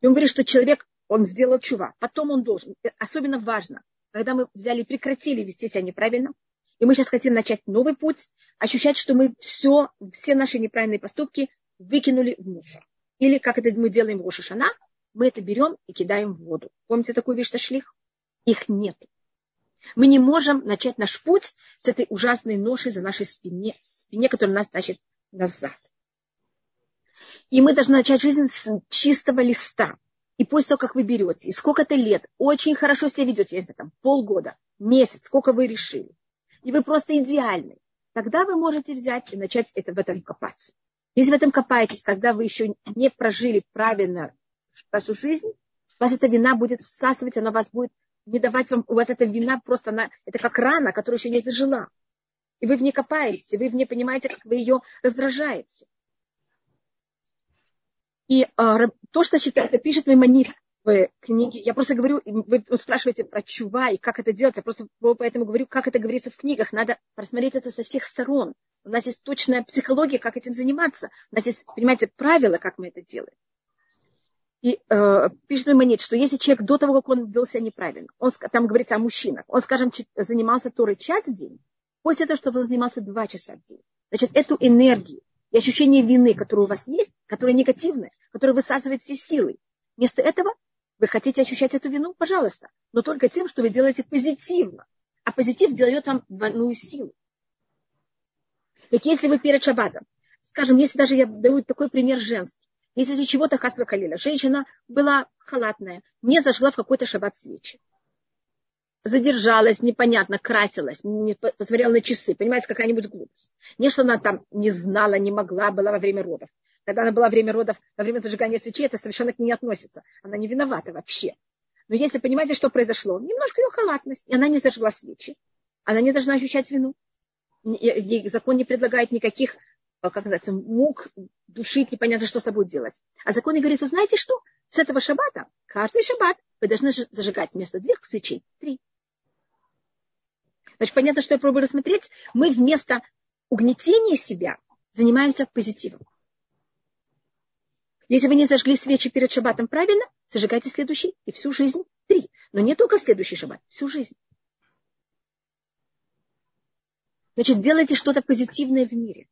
И он говорит, что человек, он сделал чува. Потом он должен, особенно важно, когда мы взяли и прекратили вести себя неправильно, и мы сейчас хотим начать новый путь, ощущать, что мы все, все наши неправильные поступки выкинули в мусор. Или, как это мы делаем в Рошашана, мы это берем и кидаем в воду. Помните такую вещь, шлих? Их нет. Мы не можем начать наш путь с этой ужасной ношей за нашей спине, спине, которая нас тащит назад. И мы должны начать жизнь с чистого листа. И после того, как вы берете, и сколько-то лет, очень хорошо себя ведете, если там полгода, месяц, сколько вы решили, и вы просто идеальны, тогда вы можете взять и начать это, в этом копаться. Если в этом копаетесь, когда вы еще не прожили правильно вашу жизнь, вас эта вина будет всасывать, она вас будет не давать вам, у вас эта вина просто, она, это как рана, которая еще не зажила. И вы в ней копаетесь, вы в ней понимаете, как вы ее раздражаете. И а, то, что считает, пишет Маймонит в книге. Я просто говорю, вы спрашиваете про чува и как это делать. Я просто поэтому говорю, как это говорится в книгах. Надо просмотреть это со всех сторон. У нас есть точная психология, как этим заниматься. У нас есть, понимаете, правила, как мы это делаем. И э, пишет Маймонит, что если человек до того, как он вел себя неправильно, он, там говорится о мужчинах, он, скажем, занимался Торой час в день, после этого, чтобы он занимался два часа в день. Значит, эту энергию, и ощущение вины, которое у вас есть, которое негативное, которое высасывает все силы. Вместо этого вы хотите ощущать эту вину, пожалуйста, но только тем, что вы делаете позитивно. А позитив дает вам двойную силу. Так если вы перед шаббатом, скажем, если даже я даю такой пример женский, если из чего-то хасва калила, женщина была халатная, не зажгла в какой-то шаббат свечи, задержалась, непонятно, красилась, не посмотрела на часы, понимаете, какая-нибудь глупость. Не, что она там не знала, не могла, была во время родов. Когда она была во время родов, во время зажигания свечей, это совершенно к ней не относится. Она не виновата вообще. Но если понимаете, что произошло, немножко ее халатность, и она не зажгла свечи, она не должна ощущать вину. Ей закон не предлагает никаких, э, как называется, мук, душить, непонятно, что с собой делать. А закон говорит, вы знаете что? С этого шаббата, каждый шаббат, вы должны зажигать вместо двух свечей три. Значит, понятно, что я пробую рассмотреть. Мы вместо угнетения себя занимаемся позитивом. Если вы не зажгли свечи перед шаббатом правильно, зажигайте следующий и всю жизнь три. Но не только в следующий шаббат, всю жизнь. Значит, делайте что-то позитивное в мире.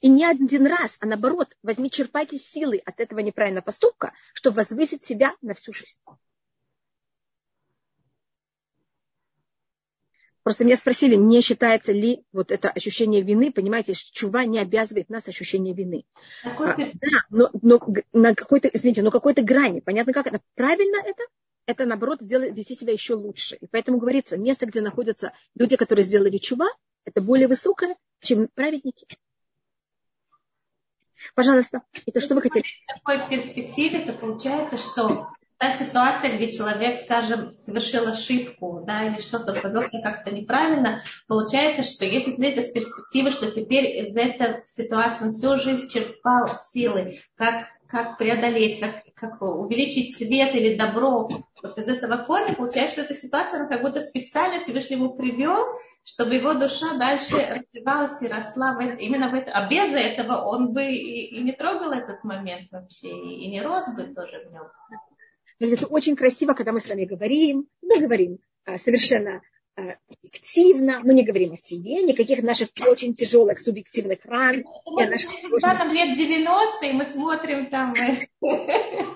И не один раз, а наоборот, возьми, черпайте силы от этого неправильного поступка, чтобы возвысить себя на всю жизнь. Просто меня спросили, не считается ли вот это ощущение вины, понимаете, чува не обязывает нас ощущение вины. А, да, но, но на какой-то, извините, но какой-то грани. Понятно, как это? Правильно это? Это, наоборот, сделает, вести себя еще лучше. И поэтому говорится, место, где находятся люди, которые сделали чува, это более высокое, чем праведники. Пожалуйста, это что вы хотели? В такой перспективе, то получается, что та ситуация, где человек, скажем, совершил ошибку, да, или что-то повел как-то неправильно, получается, что если смотреть с перспективы, что теперь из этой ситуации он всю жизнь черпал силы, как, как преодолеть, как, как увеличить свет или добро, вот из этого корня получается, что эта ситуация, она как будто специально Всевышний ему привел, чтобы его душа дальше развивалась и росла именно в это. А без этого он бы и, и не трогал этот момент вообще, и не рос бы тоже в нем. Это очень красиво, когда мы с вами говорим. Мы говорим а, совершенно а, объективно, мы не говорим о себе, никаких наших очень тяжелых субъективных ран. Это наших когда нам лет 90, и мы смотрим там... Э,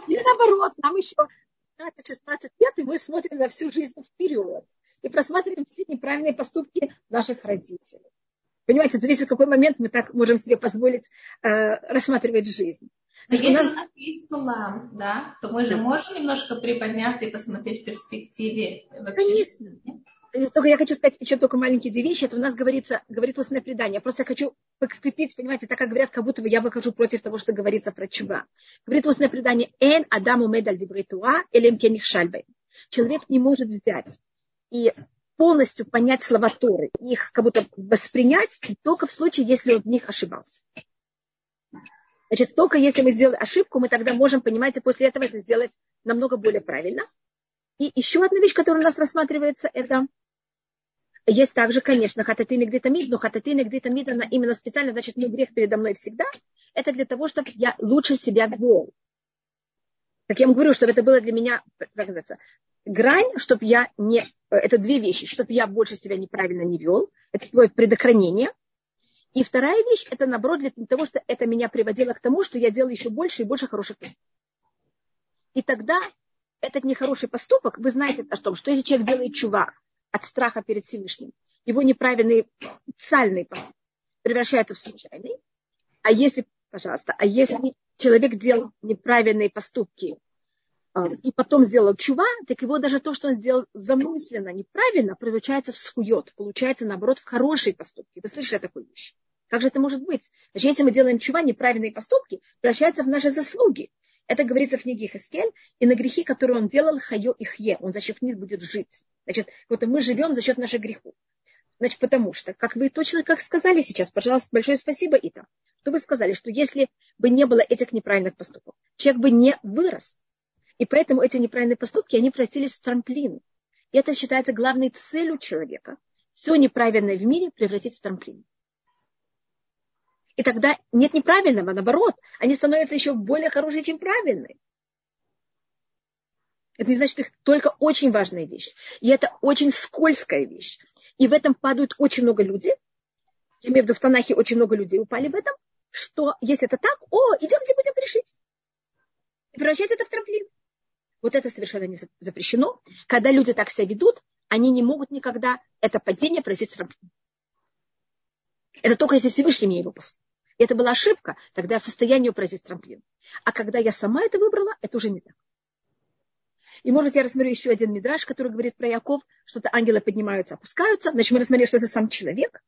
и наоборот, нам еще 15-16 лет, и мы смотрим на всю жизнь вперед. И просматриваем все неправильные поступки наших родителей. Понимаете, зависит, в какой момент мы так можем себе позволить э, рассматривать жизнь. Но если у нас... у нас есть сулам, да, то мы же да. можем немножко приподняться и посмотреть в перспективе вообще. Конечно. Только я хочу сказать еще только маленькие две вещи. Это у нас говорится, говорит устное предание. Я просто хочу подкрепить, понимаете, так как говорят, как будто бы я выхожу против того, что говорится про чува. Говорит устное предание, эн адаму медаль дивритуа, элем кених шальбай. Человек не может взять и полностью понять слова Торы, их как будто воспринять только в случае, если он в них ошибался. Значит, только если мы сделали ошибку, мы тогда можем, понимаете, после этого это сделать намного более правильно. И еще одна вещь, которая у нас рассматривается, это есть также, конечно, хататин и гдитамид, но хататин и гдитамид, она именно специально, значит, мой грех передо мной всегда. Это для того, чтобы я лучше себя вел. Как я вам говорю, чтобы это было для меня, как называется, грань, чтобы я не... Это две вещи. Чтобы я больше себя неправильно не вел. Это предохранение. И вторая вещь, это наоборот для того, что это меня приводило к тому, что я делал еще больше и больше хороших поступков. И тогда этот нехороший поступок, вы знаете о том, что если человек делает чува от страха перед Всевышним, его неправильный специальный поступок превращается в случайный. А если, пожалуйста, а если человек делал неправильные поступки и потом сделал чува, так его даже то, что он сделал замысленно, неправильно, превращается в схует, получается, наоборот, в хорошие поступки. Вы слышали такую вещь? Как же это может быть? Значит, если мы делаем чува, неправильные поступки, превращаются в наши заслуги. Это говорится в книге Хискель, и на грехи, которые он делал, хайо и хье, он за счет них будет жить. Значит, вот мы живем за счет наших грехов. Значит, потому что, как вы точно как сказали сейчас, пожалуйста, большое спасибо, Ита, что вы сказали, что если бы не было этих неправильных поступков, человек бы не вырос, и поэтому эти неправильные поступки, они превратились в трамплин. И это считается главной целью человека. Все неправильное в мире превратить в трамплин. И тогда нет неправильного, наоборот, они становятся еще более хорошие, чем правильные. Это не значит, что их только очень важная вещь. И это очень скользкая вещь. И в этом падают очень много людей. Я имею в виду, в Танахе очень много людей упали в этом, что если это так, о, идемте будем решить. И превращать это в трамплин. Вот это совершенно не запрещено. Когда люди так себя ведут, они не могут никогда это падение произвести трамплин. Это только если Всевышний мне его послал. Это была ошибка, тогда я в состоянии произвести трамплин. А когда я сама это выбрала, это уже не так. И, может, я рассмотрю еще один мидраж, который говорит про Яков, что-то ангелы поднимаются, опускаются. Значит, мы рассмотрели, что это сам человек.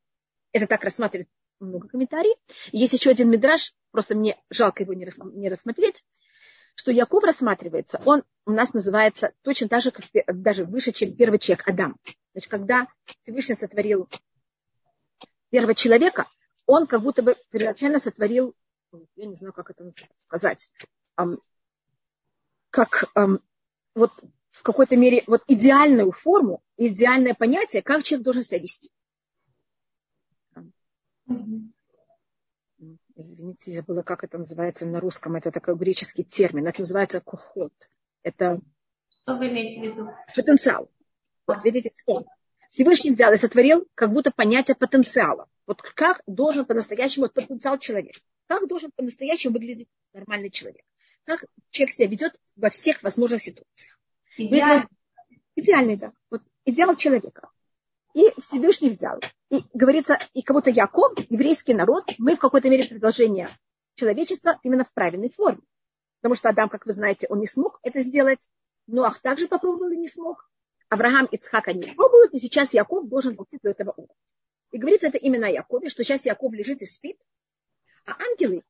Это так рассматривает много комментариев. Есть еще один мидраж, просто мне жалко его не рассмотреть, что Яков рассматривается, он у нас называется точно так же, как даже выше, чем первый человек, Адам. Значит, когда Всевышний сотворил первого человека, он как будто бы первоначально сотворил, я не знаю, как это сказать, как вот в какой-то мере вот идеальную форму, идеальное понятие, как человек должен себя вести. Извините, я забыла, как это называется на русском. Это такой греческий термин. Это называется кухот. Это... Что вы имеете в виду? Потенциал. Вот видите, вспомнил. Всевышний взял и сотворил как будто понятие потенциала. Вот как должен по-настоящему вот потенциал человека. Как должен по-настоящему выглядеть нормальный человек. Как человек себя ведет во всех возможных ситуациях. Идеальный. Идеальный, да. Вот идеал человека. И Всевышний взял. И говорится, и кого-то Яков, еврейский народ, мы в какой-то мере продолжение человечества именно в правильной форме. Потому что Адам, как вы знаете, он не смог это сделать. Ноах также попробовал и не смог. Авраам и Цхак они пробуют, и сейчас Яков должен дойти до этого уровня. И говорится это именно о Якове, что сейчас Яков лежит и спит, а ангелы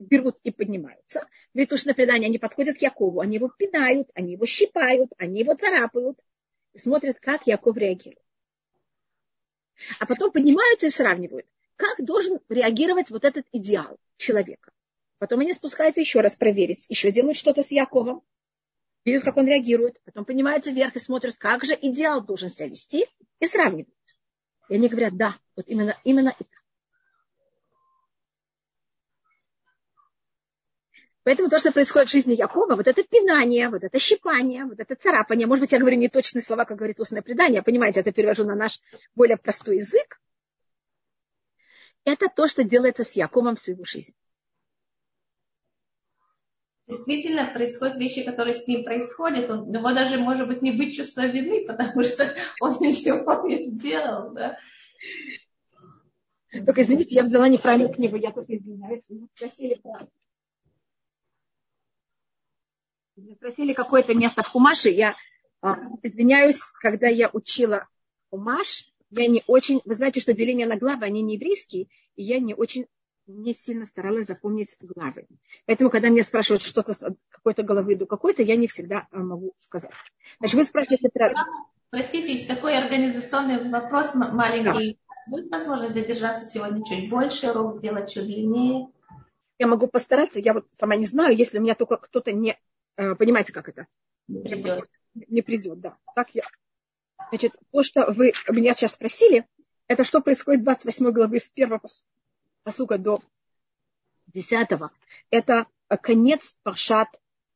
берут и поднимаются. Говорит, что на предание они подходят к Якову, они его пинают, они его щипают, они его царапают. И смотрят, как Яков реагирует. А потом поднимаются и сравнивают, как должен реагировать вот этот идеал человека. Потом они спускаются еще раз проверить, еще делают что-то с Яковом, видят, как он реагирует, потом поднимаются вверх и смотрят, как же идеал должен себя вести, и сравнивают. И они говорят, да, вот именно, именно это. Поэтому то, что происходит в жизни Якова, вот это пинание, вот это щипание, вот это царапание, может быть, я говорю не точные слова, как говорит устное предание, понимаете, это перевожу на наш более простой язык. Это то, что делается с Яковом в свою жизнь. Действительно, происходят вещи, которые с ним происходят. У него даже может быть не быть чувства вины, потому что он ничего не сделал. Да? Только извините, я взяла неправильную книгу, я только извиняюсь. Вы спросили правильно спросили какое-то место в Хумаше, я а, извиняюсь, когда я учила Хумаш, я не очень, вы знаете, что деление на главы, они не еврейские, и я не очень, не сильно старалась запомнить главы. Поэтому, когда меня спрашивают что-то с какой-то головы до какой-то, я не всегда а, могу сказать. Значит, вы спрашиваете про... Простите, такой организационный вопрос маленький. Да. Будет возможность задержаться сегодня чуть больше, урок сделать чуть длиннее? Я могу постараться, я вот сама не знаю, если у меня только кто-то не Э, понимаете, как это? Не придет. Не придет, да. Так я. Значит, то, что вы меня сейчас спросили, это что происходит в 28 главы с первого посука до 10. Это конец Паршат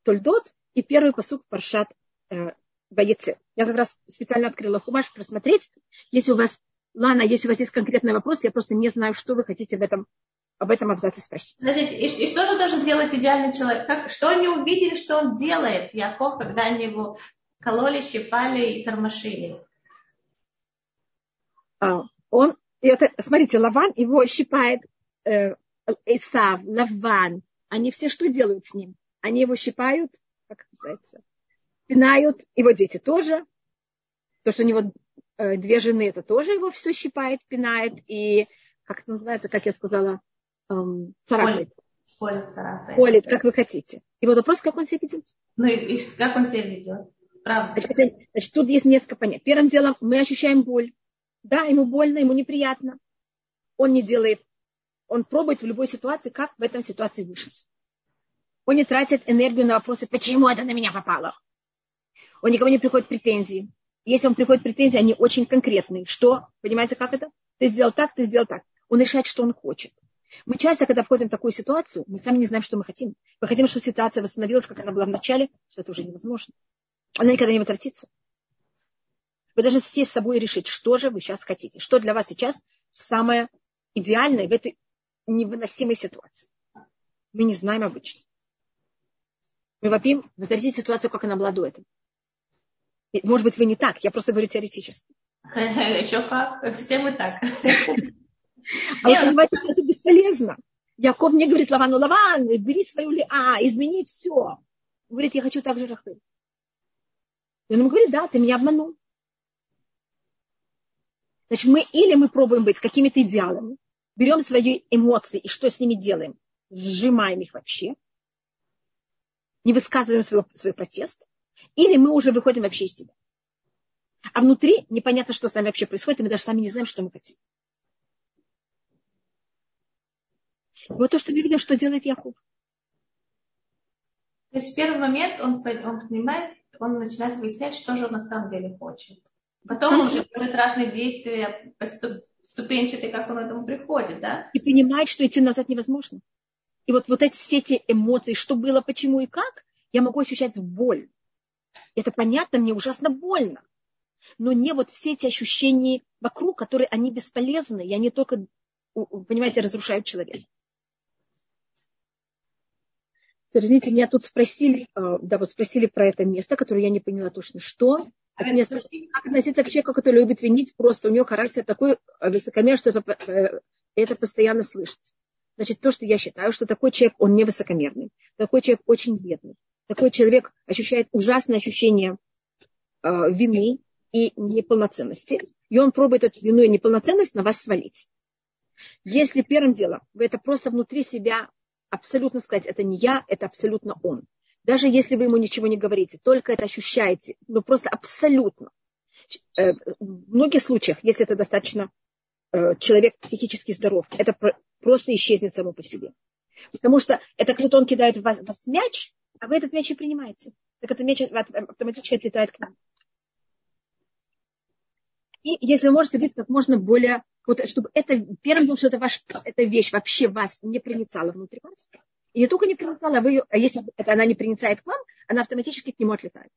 Тольдот и первый посук Паршат э, Боеце. Я как раз специально открыла хумаш просмотреть. Если у вас, Лана, если у вас есть конкретный вопрос, я просто не знаю, что вы хотите в этом об этом абзаце спросить. Значит, и, и что же должен делать идеальный человек? Как, что они увидели, что он делает, Яков, когда они его кололи, щипали и тормошили? А, он, это, смотрите, Лаван его щипает, э, Исав, Лаван, они все что делают с ним? Они его щипают, как называется, пинают, его дети тоже. То, что у него э, две жены, это тоже его все щипает, пинает. И, как это называется, как я сказала, эм, царапает. Колет, царапает. Колет, как вы хотите. И вот вопрос, как он себя ведет. Ну и, и как он себя ведет? Правда. Значит, значит, тут есть несколько понятий. Первым делом мы ощущаем боль. Да, ему больно, ему неприятно. Он не делает, он пробует в любой ситуации, как в этом ситуации выжить. Он не тратит энергию на вопросы, почему это на меня попало. Он никому не приходит претензии. Если он приходит претензии, они очень конкретные. Что? Понимаете, как это? Ты сделал так, ты сделал так. Он решает, что он хочет. Мы часто, когда входим в такую ситуацию, мы сами не знаем, что мы хотим. Мы хотим, чтобы ситуация восстановилась, как она была в начале, что это уже невозможно. Она никогда не возвратится. Вы должны сесть с собой и решить, что же вы сейчас хотите. Что для вас сейчас самое идеальное в этой невыносимой ситуации. Мы не знаем обычно. Мы вопим, возвратить ситуацию, как она была до этого. может быть, вы не так, я просто говорю теоретически. Еще как, все мы так. А вы понимаете, это бесполезно. Яков мне говорит Лавану, Лаван, бери свою ли, а, измени все. Говорит, я хочу так же Рахель. И он ему говорит, да, ты меня обманул. Значит, мы или мы пробуем быть какими-то идеалами, берем свои эмоции и что с ними делаем? Сжимаем их вообще. не высказываем свой, свой протест, или мы уже выходим вообще из себя. А внутри непонятно, что с нами вообще происходит, и мы даже сами не знаем, что мы хотим. Вот то, что мы видим, что делает Яков. То есть в первый момент он, он понимает, он начинает выяснять, что же он на самом деле хочет. Потом Сам он уже делает разные действия ступенчатые, как он к этому приходит, да? И понимает, что идти назад невозможно. И вот, вот эти все эти эмоции, что было, почему и как, я могу ощущать боль. Это понятно, мне ужасно больно. Но не вот все эти ощущения вокруг, которые они бесполезны, и они только, понимаете, разрушают человека. Извините, меня тут спросили, э, да, вот спросили про это место, которое я не поняла точно, что. Место, как относиться к человеку, который любит винить, просто у него характер такой э, высокомерный, что это, э, это постоянно слышится. Значит, то, что я считаю, что такой человек, он не высокомерный, такой человек очень бедный, такой человек ощущает ужасное ощущение э, вины и неполноценности, и он пробует эту вину и неполноценность на вас свалить. Если первым делом вы это просто внутри себя абсолютно сказать, это не я, это абсолютно он. Даже если вы ему ничего не говорите, только это ощущаете, ну просто абсолютно. Э, в многих случаях, если это достаточно э, человек психически здоров, это просто исчезнет само по себе. Потому что это кто-то он кидает в вас, в вас мяч, а вы этот мяч и принимаете. Так этот мяч автоматически отлетает к вам. И если вы можете быть как можно более, вот, чтобы это, первым делом, что это ваш, эта вещь вообще вас не проницала внутри вас. И не только не проницала, а, вы, а если это она не проницает к вам, она автоматически к нему отлетает.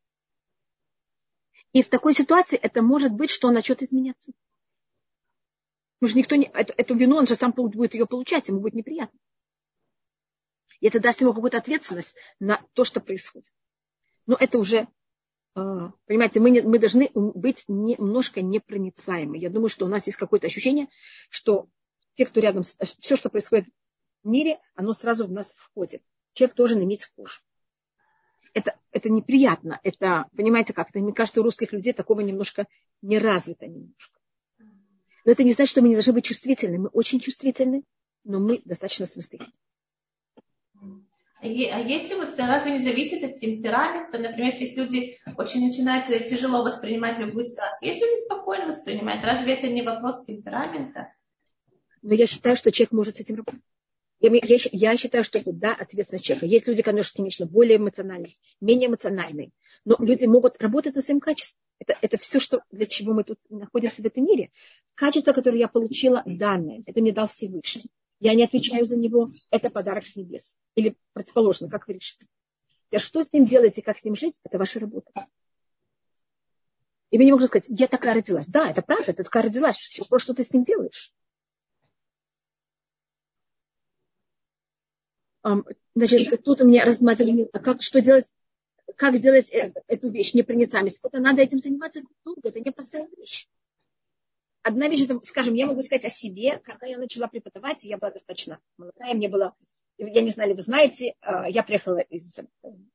И в такой ситуации это может быть, что он начнет изменяться. Потому что никто не, эту, эту вину, он же сам будет ее получать, ему будет неприятно. И это даст ему какую-то ответственность на то, что происходит. Но это уже а, понимаете, мы, не, мы должны быть немножко непроницаемы. Я думаю, что у нас есть какое-то ощущение, что те, кто рядом, все, что происходит мире, оно сразу в нас входит. Человек должен иметь кожу. Это, это неприятно. Это, понимаете, как? Это, мне кажется, у русских людей такого немножко не развито немножко. Но это не значит, что мы не должны быть чувствительны. Мы очень чувствительны, но мы достаточно самостоятельны. А, а если вот разве не зависит от темперамента? Например, если люди очень начинают тяжело воспринимать любую ситуацию, если они спокойно воспринимают, разве это не вопрос темперамента? Но я считаю, что человек может с этим работать. Я, я, я считаю, что это да, ответственность человека. Есть люди, конечно, более эмоциональные, менее эмоциональные. Но люди могут работать на своем качестве. Это, это все, что, для чего мы тут находимся в этом мире. Качество, которое я получила, данное. Это мне дал Всевышний я не отвечаю за него, это подарок с небес. Или противоположно, как вы решите. А что с ним делаете, как с ним жить, это ваша работа. И вы не можете сказать, я такая родилась. Да, это правда, ты такая родилась. Что, что ты с ним делаешь? Значит, тут у меня рассматривали, а как, что делать, как сделать э, эту вещь непроницаемость. Это надо этим заниматься долго, это не простая вещь одна вещь, это, скажем, я могу сказать о себе, когда я начала преподавать, я была достаточно молодая, мне было, я не знаю, вы знаете, а, я приехала из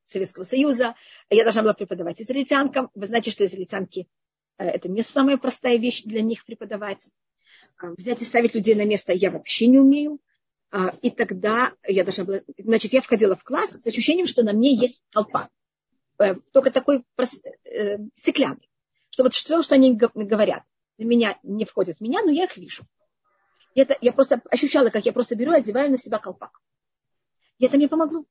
Советского Союза, я должна была преподавать израильтянкам. Вы знаете, что израильтянки э, это не самая простая вещь для них преподавать. А, взять и ставить людей на место я вообще не умею. А, и тогда я должна была... Значит, я входила в класс с ощущением, что на мне есть толпа. Э, только такой э, стеклянный. Что вот что, что они говорят для меня не входят в меня, но я их вижу. Это, я просто ощущала, как я просто беру и одеваю на себя колпак. И это мне помогло.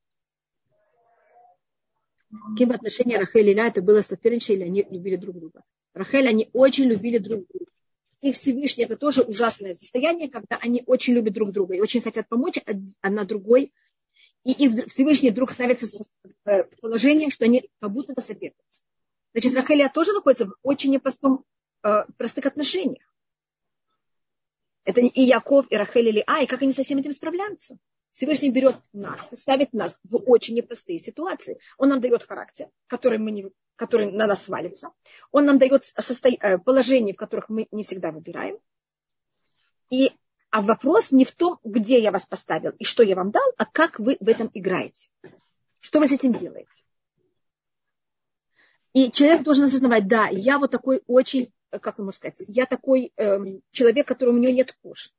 Каким отношения Рахель и Ля это было соперничество, или они любили друг друга. Рахель, они очень любили друг друга. И Всевышний это тоже ужасное состояние, когда они очень любят друг друга и очень хотят помочь одна другой. И, и Всевышний вдруг ставится в положение, что они как будто бы соперницы. Значит, Рахелия тоже находится в очень непростом э, простых отношениях. Это и Яков, и Рахель, или А, и как они со всем этим справляются. Всевышний берет нас, ставит нас в очень непростые ситуации. Он нам дает характер, который, мы не, который на нас свалится. Он нам дает состо... Э, положения, в которых мы не всегда выбираем. И, а вопрос не в том, где я вас поставил и что я вам дал, а как вы в этом играете. Что вы с этим делаете. И человек должен осознавать, да, я вот такой очень Э, как можно сказать, я такой э, человек, которого у него нет кожи.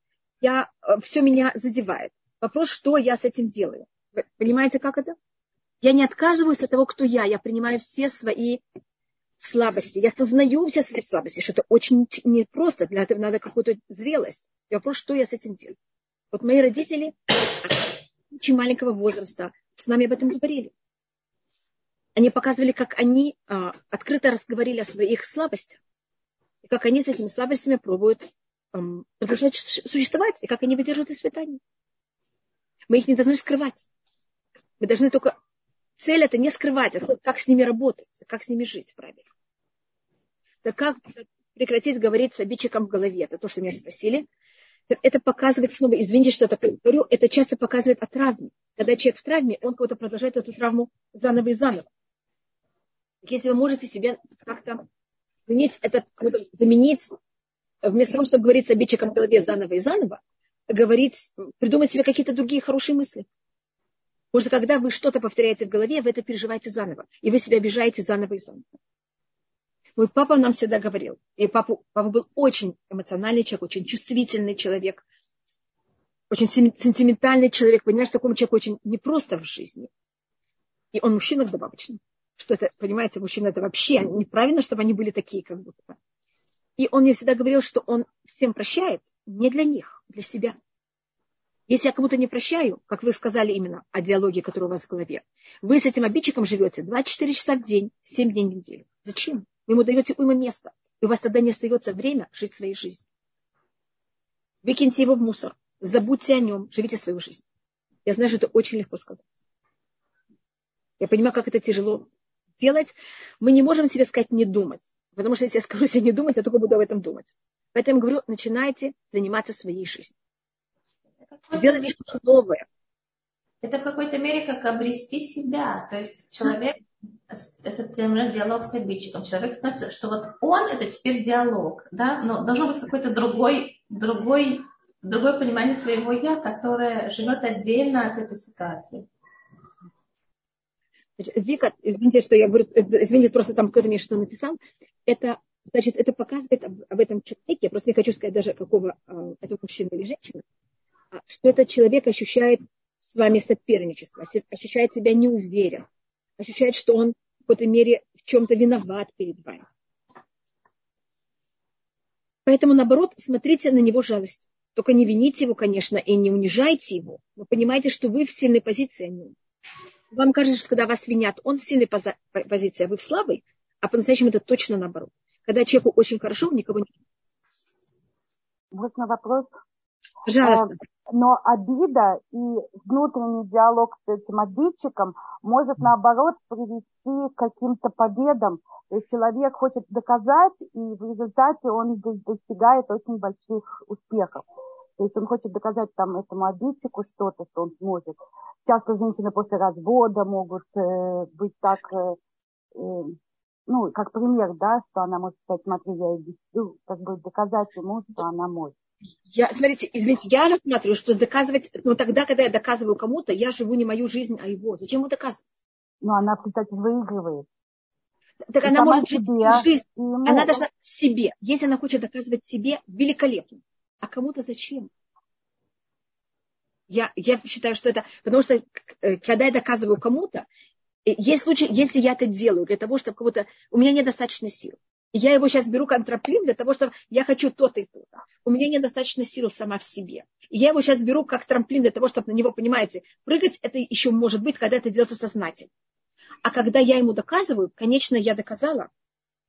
Я, э, все меня задевает. Вопрос, что я с этим делаю. Вы понимаете, как это? Я не отказываюсь от того, кто я. Я принимаю все свои слабости. Я осознаю все свои слабости, что это очень непросто. Для этого надо какую-то зрелость. И вопрос, что я с этим делаю. Вот мои родители очень маленького возраста с нами об этом говорили. Они показывали, как они а, открыто разговорили о своих слабостях. И как они с этими слабостями пробуют ам, продолжать существовать. И как они выдерживают испытания. Мы их не должны скрывать. Мы должны только... Цель это не скрывать, а как с ними работать, как с ними жить правильно. Так как прекратить говорить с обидчиком в голове? Это то, что меня спросили. Это показывает снова, извините, что это говорю, это часто показывает о травме. Когда человек в травме, он кого-то продолжает эту травму заново и заново. Если вы можете себе как-то заменить, это, заменить, вместо того, чтобы говорить с обидчиком в голове заново и заново, говорить, придумать себе какие-то другие хорошие мысли. Потому что когда вы что-то повторяете в голове, вы это переживаете заново. И вы себя обижаете заново и заново. Мой папа нам всегда говорил, и папа, папа был очень эмоциональный человек, очень чувствительный человек, очень сентиментальный человек. Понимаешь, такому человеку очень непросто в жизни. И он мужчина вдобавочно. Что это, понимаете, мужчина это вообще неправильно, чтобы они были такие, как будто. И он мне всегда говорил, что он всем прощает, не для них, для себя. Если я кому-то не прощаю, как вы сказали именно о диалоге, который у вас в голове, вы с этим обидчиком живете 24 часа в день, 7 дней в неделю. Зачем? Вы ему даете уйма места. И у вас тогда не остается время жить своей жизнью. Выкиньте его в мусор. Забудьте о нем. Живите свою жизнь. Я знаю, что это очень легко сказать. Я понимаю, как это тяжело делать. Мы не можем себе сказать не думать. Потому что если я скажу себе не думать, я только буду об этом думать. Поэтому я говорю, начинайте заниматься своей жизнью. Делать что-то новое. Это в какой-то мере как обрести себя. То есть человек, этот диалог с обидчиком, человек становится, что вот он это теперь диалог, да, но должно быть какой-то другой, другой, другое понимание своего я, которое живет отдельно от этой ситуации. Вика, извините, что я говорю, извините, просто там кто-то мне что написал, это, значит, это показывает об, об этом человеке, я просто не хочу сказать даже какого э, это мужчина или женщина, а, что этот человек ощущает с вами соперничество, ощущает себя неуверен, ощущает, что он в какой-то мере в чем-то виноват перед вами. Поэтому, наоборот, смотрите на него жалость. Только не вините его, конечно, и не унижайте его. Вы понимаете, что вы в сильной позиции, а не. Вам кажется, что когда вас винят, он в сильной позиции, а вы в слабой, а по-настоящему это точно наоборот. Когда человеку очень хорошо, никого не Можно вопрос? Пожалуйста. Э, но обида и внутренний диалог с этим обидчиком может, наоборот, привести к каким-то победам. То есть человек хочет доказать, и в результате он достигает очень больших успехов. То есть он хочет доказать там этому обидчику что-то, что он сможет. Часто женщины после развода могут э, быть так, э, э, ну, как пример, да, что она может сказать, смотри, я иду, как бы доказать ему, что она может. Я, смотрите, извините, я рассматриваю, что доказывать, ну тогда, когда я доказываю кому-то, я живу не мою жизнь, а его. Зачем ему доказывать? Ну, она, кстати, выигрывает. Так и она может жить жизнь. Она должна себе. Если она хочет доказывать себе, великолепно. А кому-то зачем? Я, я считаю, что это... Потому что, э, когда я доказываю кому-то, есть случай, если я это делаю для того, чтобы кого-то... У меня недостаточно сил. Я его сейчас беру как трамплин для того, чтобы я хочу то-то и то-то. У меня недостаточно сил сама в себе. И я его сейчас беру как трамплин для того, чтобы на него, понимаете, прыгать это еще может быть, когда это делается сознательно. А когда я ему доказываю, конечно, я доказала,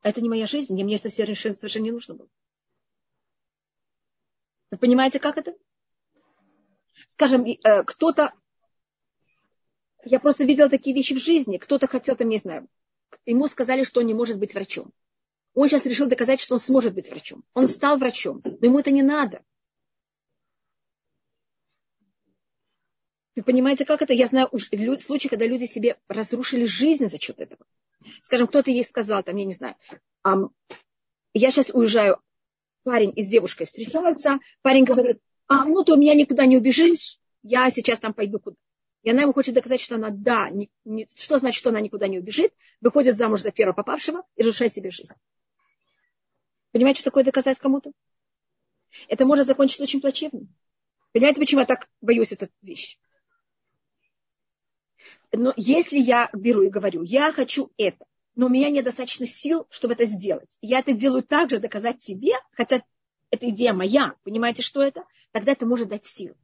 это не моя жизнь, и мне это совершенно не нужно было. Вы понимаете, как это? Скажем, э, кто-то, я просто видела такие вещи в жизни, кто-то хотел, там, не знаю, ему сказали, что он не может быть врачом. Он сейчас решил доказать, что он сможет быть врачом. Он стал врачом, но ему это не надо. Вы понимаете, как это? Я знаю случаи, когда люди себе разрушили жизнь за счет этого. Скажем, кто-то ей сказал, там, я не знаю, я сейчас уезжаю парень и с девушкой встречаются, парень говорит, а ну ты у меня никуда не убежишь, я сейчас там пойду куда. И она ему хочет доказать, что она, да, не, не, что значит, что она никуда не убежит, выходит замуж за первого попавшего и разрушает себе жизнь. Понимаете, что такое доказать кому-то? Это может закончиться очень плачевно. Понимаете, почему я так боюсь эту вещь? но если я беру и говорю, я хочу это, но у меня недостаточно сил, чтобы это сделать. Я это делаю так же, доказать тебе, хотя эта идея моя, понимаете, что это? Тогда это может дать силу.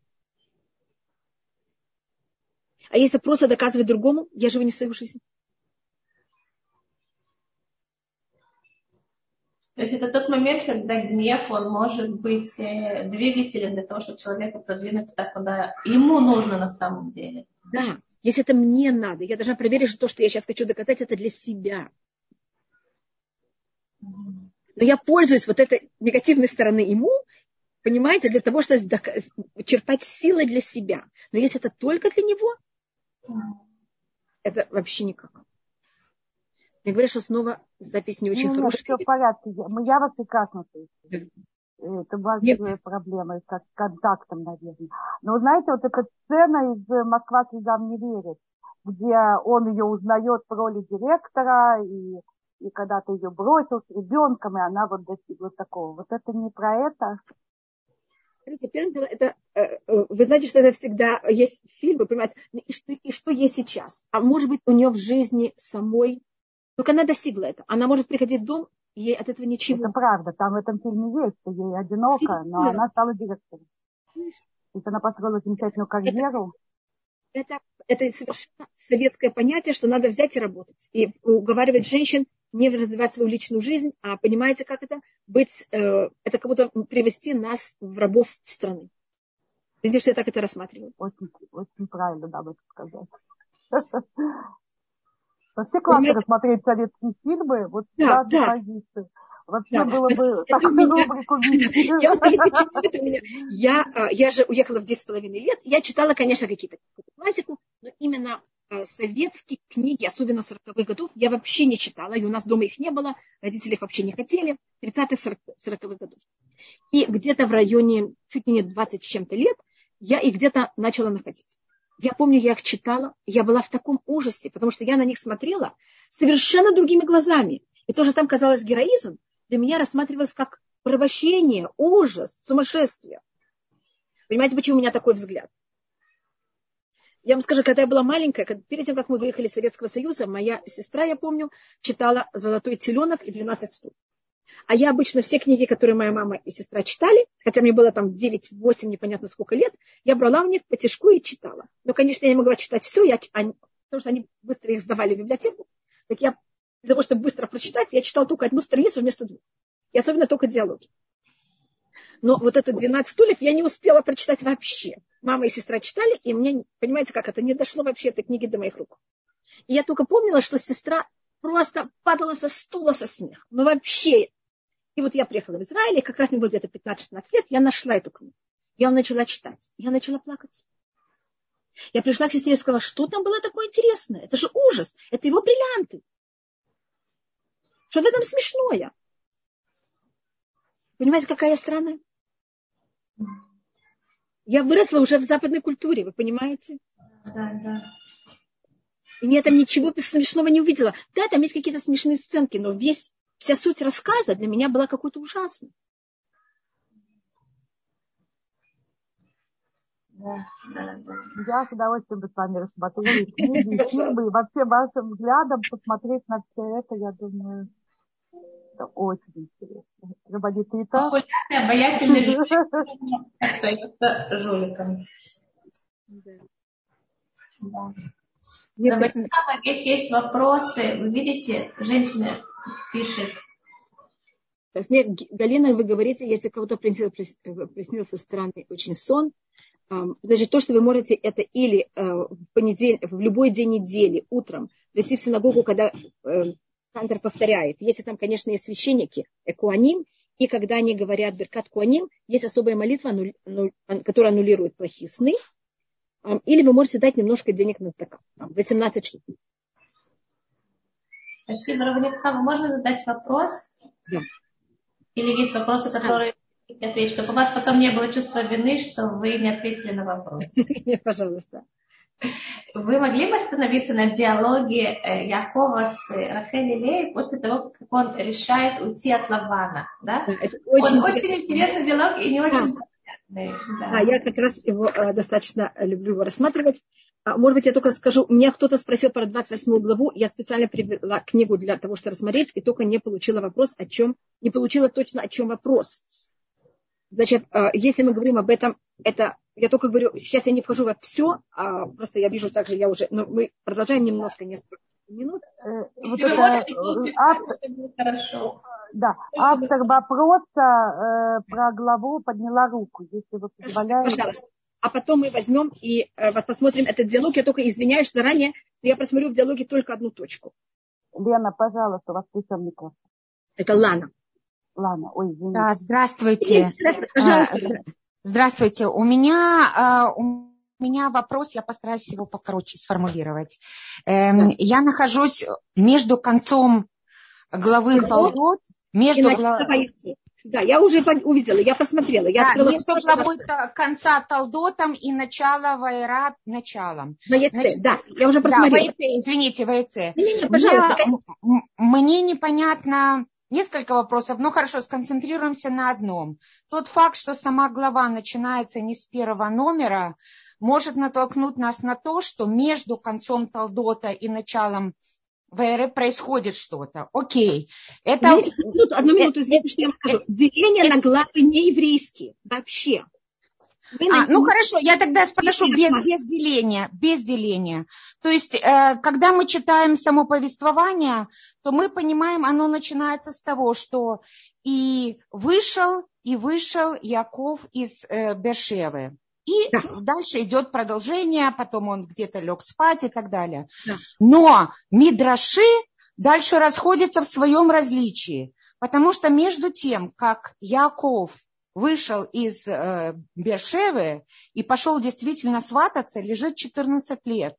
А если просто доказывать другому, я живу не свою жизнь. То есть это тот момент, когда гнев, он может быть э, двигателем для того, чтобы человека продвинуть туда, куда ему нужно на самом деле. Да, если это мне надо, я должна проверить, что то, что я сейчас хочу доказать, это для себя. Но я пользуюсь вот этой негативной стороны ему, понимаете, для того, чтобы черпать силы для себя. Но если это только для него, это вообще никак. Мне говорят, что снова запись не очень нет, хорошая. Нет, все в порядке. Я вас прекрасно слышу. Это большая проблема с контактом, наверное. Но знаете, вот эта сцена из «Москва слезам не верит», где он ее узнает в роли директора, и, и когда-то ее бросил с ребенком, и она вот достигла такого. Вот это не про это. Первое дело, это, э, э, вы знаете, что это всегда есть фильм, вы понимаете, и что, и что есть сейчас. А может быть, у нее в жизни самой, только она достигла это. Она может приходить в дом ей от этого ничего. Это правда, там в этом фильме есть, что ей одиноко, но она стала директором. То есть она построила замечательную карьеру. Это, это, это совершенно советское понятие, что надо взять и работать. И уговаривать женщин не развивать свою личную жизнь, а понимаете, как это? Быть, э, это как будто привести нас в рабов страны. Везде все так это рассматривают. Очень, очень правильно, да, бы сказать. Вообще классно рассмотреть советские фильмы, вот да, да. позиции. Вообще да. было бы так рубрику Я скажу, почему это у меня. Я, я же уехала в 10,5 лет. Я читала, конечно, какие-то классику, но именно советские книги, особенно 40-х годов, я вообще не читала, и у нас дома их не было, родители их вообще не хотели, 30-х, 40-х годов. И где-то в районе чуть ли не 20 с чем-то лет я их где-то начала находить. Я помню, я их читала, я была в таком ужасе, потому что я на них смотрела совершенно другими глазами. И тоже там казалось героизм, для меня рассматривалось как порабощение, ужас, сумасшествие. Понимаете, почему у меня такой взгляд? Я вам скажу, когда я была маленькая, перед тем, как мы выехали из Советского Союза, моя сестра, я помню, читала «Золотой теленок» и «12 стул». А я обычно все книги, которые моя мама и сестра читали, хотя мне было там 9-8, непонятно сколько лет, я брала у них потяжку и читала. Но, конечно, я не могла читать все, я, они, потому что они быстро их сдавали в библиотеку. Так я для того, чтобы быстро прочитать, я читала только одну страницу вместо двух. И особенно только диалоги. Но вот это 12 стульев я не успела прочитать вообще. Мама и сестра читали, и мне, понимаете, как это, не дошло вообще этой книги до моих рук. И я только помнила, что сестра просто падала со стула со смеха. Ну вообще. И вот я приехала в Израиль, и как раз мне было где-то 15-16 лет, я нашла эту книгу. Я начала читать. Я начала плакать. Я пришла к сестре и сказала, что там было такое интересное? Это же ужас. Это его бриллианты. Что в этом смешное? Понимаете, какая страна? Я выросла уже в западной культуре, вы понимаете? Да, да. И я там ничего смешного не увидела. Да, там есть какие-то смешные сценки, но весь, вся суть рассказа для меня была какой-то ужасной. Да, да, да. Я с удовольствием бы с вами рассмотрела книги, фильмы, и вообще вашим взглядом посмотреть на все это, я думаю, это очень интересно. Рободитрита. Популярный, обаятельный жулик остается жуликом. Да. Да. Здесь есть вопросы. Вы видите, женщина пишет. Мне, Галина, вы говорите, если кого-то приснился странный очень сон, значит, то, что вы можете, это или э, в, понедельник, в любой день недели, утром, прийти в синагогу, когда э, Хантер повторяет. Если там, конечно, есть священники, экуаним, и когда они говорят Беркат Куаним, есть особая молитва, которая аннулирует плохие сны. Или вы можете дать немножко денег на стакан. 18 штук. Спасибо, Равлитхам. Можно задать вопрос? Да. Или есть вопросы, которые хотите ответить, чтобы у вас потом не было чувства вины, что вы не ответили на вопрос? Пожалуйста. Вы могли бы остановиться на диалоге э, Якова с Рахель Лей после того, как он решает уйти от Лавана? Да? Это очень, он очень интересный диалог и не очень Да. да, я как раз его э, достаточно люблю его рассматривать. А, может быть, я только скажу, меня кто-то спросил про 28 главу, я специально привела книгу для того, чтобы рассмотреть, и только не получила вопрос, о чем, не получила точно, о чем вопрос. Значит, э, если мы говорим об этом, это, я только говорю, сейчас я не вхожу во все, а просто я вижу также, я уже, но мы продолжаем немножко, несколько минут. Э, вот это, автор, хорошо. Да, автор вопроса э, про главу подняла руку, если вы позволяете. Пожалуйста. А потом мы возьмем и э, посмотрим этот диалог. Я только извиняюсь заранее, я просмотрю в диалоге только одну точку. Лена, пожалуйста, у вас микрофон. Это Лана. Лана, ой, извините. Да, здравствуйте. Пожалуйста. А, здравствуйте. У меня, а, у меня вопрос, я постараюсь его покороче сформулировать. Эм, я нахожусь между концом главы Талдот между главой... Да, я уже увидела, я посмотрела. Я да, открыла... между главой конца Талдотом и начала Вайра началом. Вайце, Значит, да, я уже посмотрела. Да, Вайце, извините, Вайце. Не, не, пожалуйста. Мне, мне непонятно несколько вопросов, но хорошо, сконцентрируемся на одном. Тот факт, что сама глава начинается не с первого номера, может натолкнуть нас на то, что между концом Талдота и началом в эре происходит что-то. Окей. Это... Минуту, одну минуту, э, извините, что я вам скажу. Э, Деление на главы не еврейские вообще. А, ну хорошо, я тогда спрошу без, без деления, без деления. То есть, э, когда мы читаем само повествование, то мы понимаем, оно начинается с того, что и вышел, и вышел Яков из э, Бершевы. И да. дальше идет продолжение, потом он где-то лег спать и так далее. Да. Но Мидраши дальше расходятся в своем различии, потому что между тем, как Яков вышел из э, Бершевы и пошел действительно свататься, лежит 14 лет.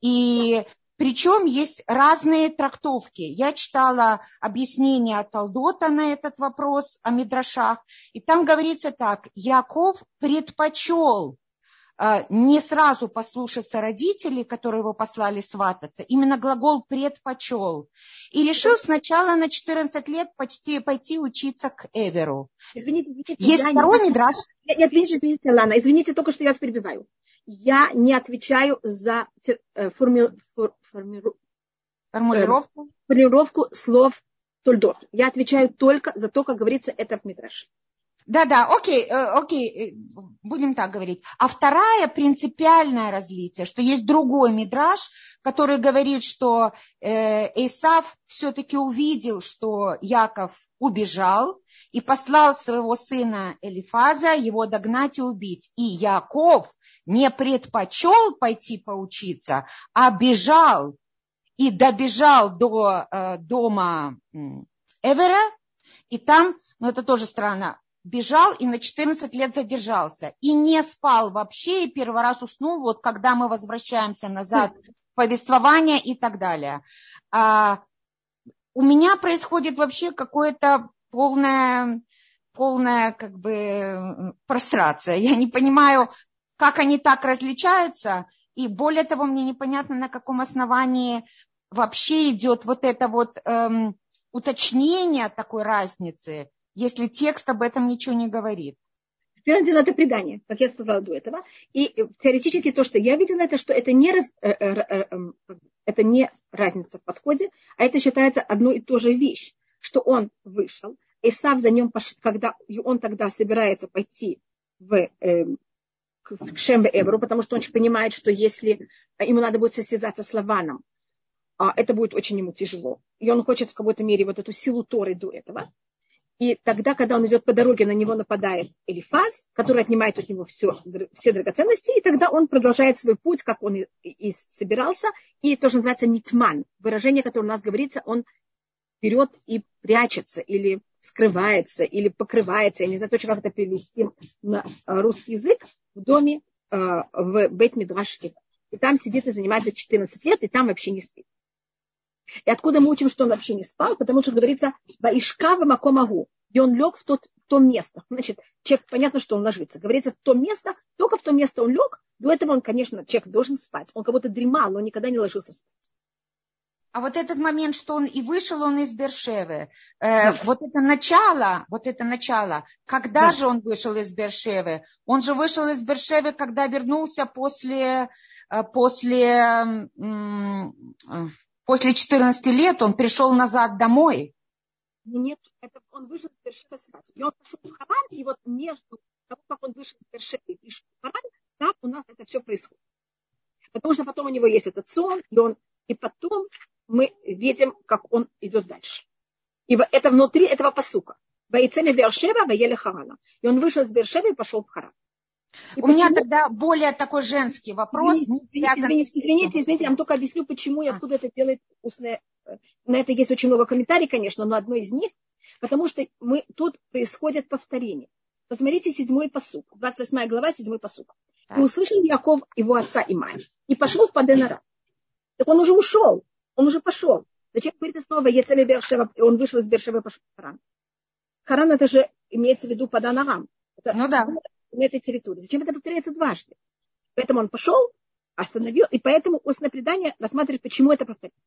И причем есть разные трактовки. Я читала объяснение от Талдота на этот вопрос о Мидрашах, и там говорится так, Яков предпочел не сразу послушаться родителей, которые его послали свататься, именно глагол предпочел. И решил сначала на 14 лет почти пойти учиться к Эверу. Извините, извините. Есть второй не... мидраш. Нет, извините, извините, Лана, извините только, что я вас перебиваю я не отвечаю за э, форми, фор, формиру, формулировку? Э, формулировку слов Тульдот. Я отвечаю только за то, как говорится это в Мидраше. Да, да, окей, э, окей, будем так говорить. А вторая принципиальное различие, что есть другой мидраж, который говорит, что Исав все-таки увидел, что Яков убежал и послал своего сына Элифаза его догнать и убить. И Яков не предпочел пойти поучиться, а бежал и добежал до э, дома Эвера, и там, ну это тоже странно, бежал и на 14 лет задержался. И не спал вообще, и первый раз уснул, вот когда мы возвращаемся назад, повествование и так далее. А, у меня происходит вообще какое-то полная полная как бы прострация. Я не понимаю, как они так различаются, и более того, мне непонятно, на каком основании вообще идет вот это вот эм, уточнение такой разницы, если текст об этом ничего не говорит. Первое дело это предание, как я сказала до этого. И теоретически то, что я видела, это что это не, раз, э, э, э, эм, это не разница в подходе, а это считается одной и той же вещь, что он вышел, Исав за ним, когда он тогда собирается пойти в, к Шембе Эбру, потому что он понимает, что если ему надо будет состязаться с Лаваном, а, это будет очень ему тяжело. И он хочет в какой-то мере вот эту силу Торы до этого. И тогда, когда он идет по дороге, на него нападает Элифаз, который отнимает от него все, все драгоценности, и тогда он продолжает свой путь, как он и, и собирался, и то, что называется нитман, выражение, которое у нас говорится, он вперед и прячется, или скрывается, или покрывается, я не знаю точно, как это перевести на русский язык, в доме э, в бет Мидрашке. И там сидит и занимается 14 лет, и там вообще не спит. И откуда мы учим, что он вообще не спал? Потому что говорится, «Ваишкава макомагу». И он лег в, тот, в то место. Значит, человек, понятно, что он ложится. Говорится, в то место, только в то место он лег. До этого он, конечно, человек должен спать. Он как будто дремал, но никогда не ложился спать. А вот этот момент, что он и вышел он из Бершевы, э, вот это начало, вот это начало, когда да. же он вышел из Бершевы? Он же вышел из Бершевы, когда вернулся после, э, после, э, после 14 лет, он пришел назад домой. Нет, это он вышел из Бершевы сразу. И он пошел в Харан, и вот между того, как он вышел из Бершевы и пришел в Харан, там у нас это все происходит. Потому что потом у него есть этот сон, и он и потом мы видим, как он идет дальше. И это внутри этого посука. Ваицеме Бершева, Ваеле Харана. И он вышел с Бершева и пошел в Харан. И У почему... меня тогда более такой женский вопрос. Извините, извините, извините, извините, я вам только объясню, почему и а. откуда это делает устное. На это есть очень много комментариев, конечно, но одно из них, потому что мы, тут происходит повторение. Посмотрите седьмой посук, 28 глава, седьмой посук. И услышал Яков его отца и мать, и пошел в Паденара. Так он уже ушел. Он уже пошел. Зачем говорит снова Ецели Бершева, он вышел из Бершева и пошел в Харан? Харан это же имеется в виду Паданарам. Это ну да. На этой территории. Зачем это повторяется дважды? Поэтому он пошел, остановил, и поэтому устное предание рассматривает, почему это повторяется.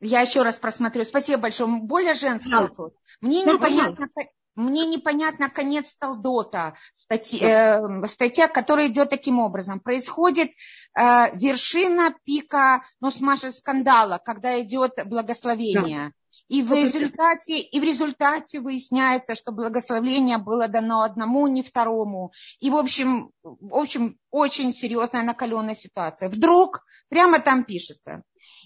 Я еще раз просмотрю. Спасибо большое. Более женский вопрос. Мне да, непонятно, мне непонятно конец Талдота, статья, э, статья, которая идет таким образом. Происходит э, вершина пика, ну, с Машей скандала, когда идет благословение. Да. И в, результате, и в результате выясняется, что благословение было дано одному, не второму. И, в общем, в общем очень серьезная накаленная ситуация. Вдруг прямо там пишется.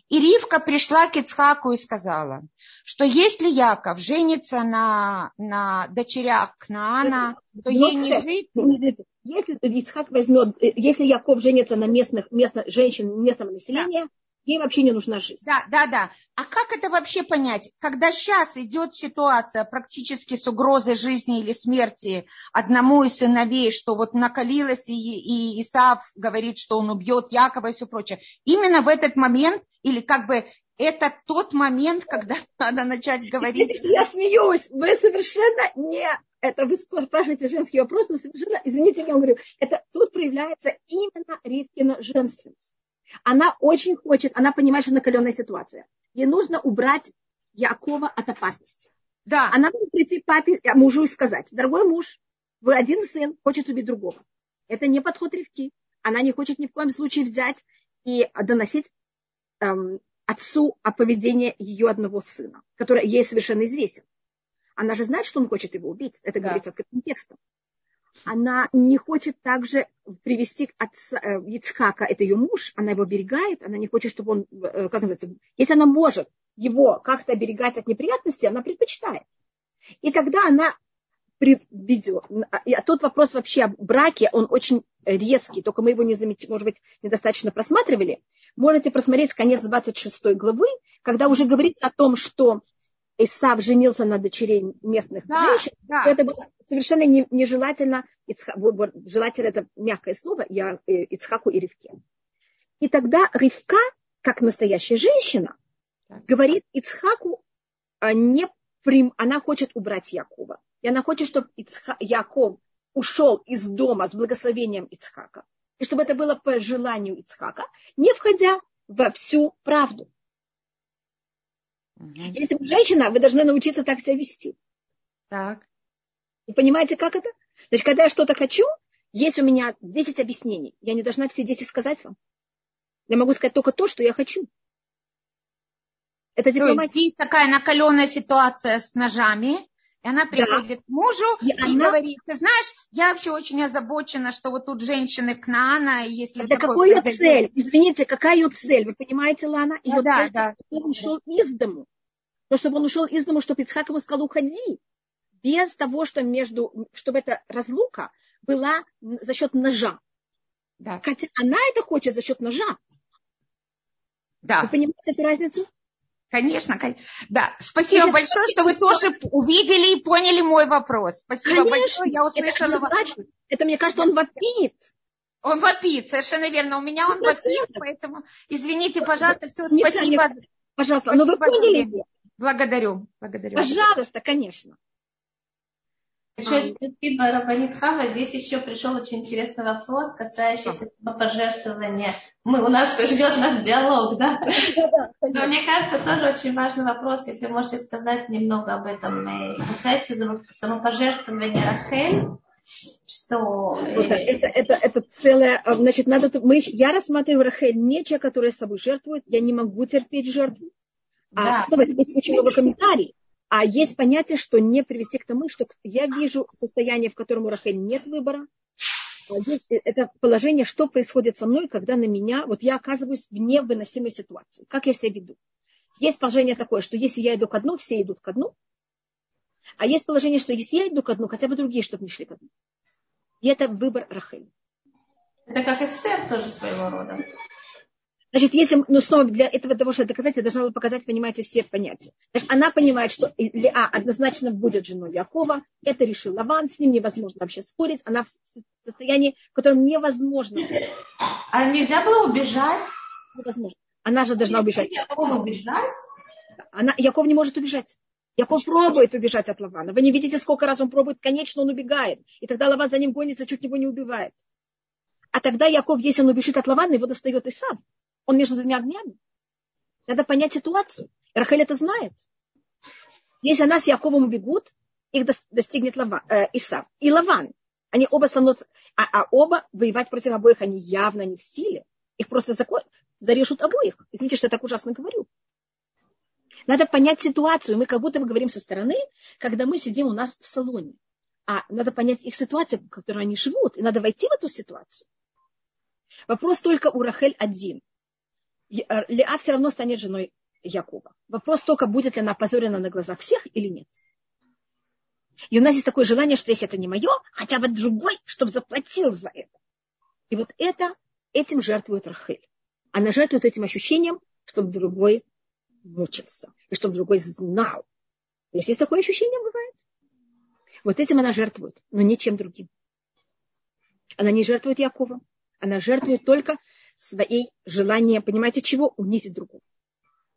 И Ривка пришла к Ицхаку и сказала, что если Яков женится на, на дочерях Кнаана, то ей не жить... Если Ицхак возьмет, если Яков женится на местных, местных женщин местного населения, да. Ей вообще не нужна жизнь. Да, да, да. А как это вообще понять? Когда сейчас идет ситуация практически с угрозой жизни или смерти одному из сыновей, что вот накалилась, и, и Исаав говорит, что он убьет Якова и все прочее. Именно в этот момент или как бы это тот момент, когда надо начать говорить. Я смеюсь, вы совершенно не это вы спрашиваете женский вопрос, но совершенно, извините, я говорю, это тут проявляется именно Ривкина женственность. Она очень хочет, она понимает, что накаленная ситуация. Ей нужно убрать Якова от опасности. Да. Она может прийти папе, э, мужу и сказать, дорогой муж, вы один сын, хочет убить другого. Это не подход Ривки. Она не хочет ни в коем случае взять и доносить эм, отцу о поведении ее одного сына, который ей совершенно известен. Она же знает, что он хочет его убить. Это да. говорится открытым текстом. Она не хочет также привести отца э, Ицхака, это ее муж, она его оберегает, она не хочет, чтобы он, э, как называется, если она может его как-то оберегать от неприятностей, она предпочитает. И тогда она приведет. А тот вопрос вообще о браке, он очень резкий, только мы его не заметили, может быть, недостаточно просматривали. Можете просмотреть конец 26 главы, когда уже говорится о том, что Исав женился на дочерей местных да, женщин, да. то это было совершенно нежелательно, желательно это мягкое слово, я э, Ицхаку и Ривке. И тогда Ривка, как настоящая женщина, говорит Ицхаку, не прим, она хочет убрать Якова. И она хочет, чтобы Ицха, Яков ушел из дома с благословением Ицхака. И чтобы это было по желанию Ицхака, не входя во всю правду. Если вы женщина, вы должны научиться так себя вести. Так. Вы понимаете, как это? Значит, когда я что-то хочу, есть у меня 10 объяснений. Я не должна все 10 сказать вам. Я могу сказать только то, что я хочу. Это дипломатия. То есть здесь такая накаленная ситуация с ножами, и она приходит да. к мужу и, и она... говорит, ты знаешь, я вообще очень озабочена, что вот тут женщины к Нана, если... Да какой ее цель? Извините, какая ее цель? Вы понимаете, Лана? Ее да, цель, да, чтобы он ушел из дому. Но чтобы он ушел из дому, чтобы Ицхак ему сказал, уходи. Без того, что между, чтобы эта разлука была за счет ножа. Да. Хотя она это хочет за счет ножа. Да. Вы понимаете эту разницу? Конечно, да. Спасибо большое, что вы тоже увидели и поняли мой вопрос. Спасибо конечно. большое, я услышала. Это, значит, это, мне кажется, он вопит. Он вопит, совершенно верно. У меня он вопит, поэтому извините, пожалуйста, все, спасибо. Пожалуйста, но вы поняли? Благодарю, благодарю. Пожалуйста, конечно. Большое спасибо, Рабанит Хава. Здесь еще пришел очень интересный вопрос, касающийся самопожертвования. Мы, у нас ждет нас диалог, да? Но мне кажется, тоже очень важный вопрос, если можете сказать немного об этом. Касается самопожертвования Рахель, что... Вот, это, это, это целое... Значит, надо... Мы, я рассматриваю Рахель не человек, который собой жертвует. Я не могу терпеть жертву. А да. снова есть очень много комментариев. А есть понятие, что не привести к тому, что я вижу состояние, в котором у Рахель нет выбора. А это положение, что происходит со мной, когда на меня, вот я оказываюсь в невыносимой ситуации. Как я себя веду? Есть положение такое, что если я иду ко дну, все идут ко дну. А есть положение, что если я иду ко дну, хотя бы другие, чтобы не шли ко дну. И это выбор Рахель. Это как Эстер тоже своего рода. Значит, если, ну, снова для этого того, чтобы доказать, я должна была показать, понимаете, все понятия. Значит, она понимает, что Леа однозначно будет женой Якова. Это решил Лаван, с ним невозможно вообще спорить. Она в состоянии, в котором невозможно. А нельзя было убежать? Невозможно. Она же должна убежать. Якова убежать? Она, Яков не может убежать. Яков пробует убежать от Лавана. Вы не видите, сколько раз он пробует, конечно, он убегает. И тогда Лаван за ним гонится, чуть его не убивает. А тогда Яков, если он убежит от Лавана, его достает Исав. Он между двумя огнями. Надо понять ситуацию. Рахель это знает. Если она с Яковом убегут, их достигнет Лава, э, Исав. И Лаван. Они оба становятся, а, а оба воевать против обоих, они явно не в силе. Их просто закон, зарежут обоих. Извините, что я так ужасно говорю. Надо понять ситуацию. Мы как будто бы говорим со стороны, когда мы сидим у нас в салоне. А надо понять их ситуацию, в которой они живут. И надо войти в эту ситуацию. Вопрос только у Рахель один – Э, Леа все равно станет женой Якова. Вопрос только, будет ли она опозорена на глазах всех или нет. И у нас есть такое желание, что если это не мое, хотя бы другой, чтобы заплатил за это. И вот это, этим жертвует Рахель. Она жертвует этим ощущением, чтобы другой мучился. И чтобы другой знал. Если есть такое ощущение, бывает. Вот этим она жертвует, но ничем другим. Она не жертвует Якова. Она жертвует только своей желанием, понимаете, чего? Унизить другого.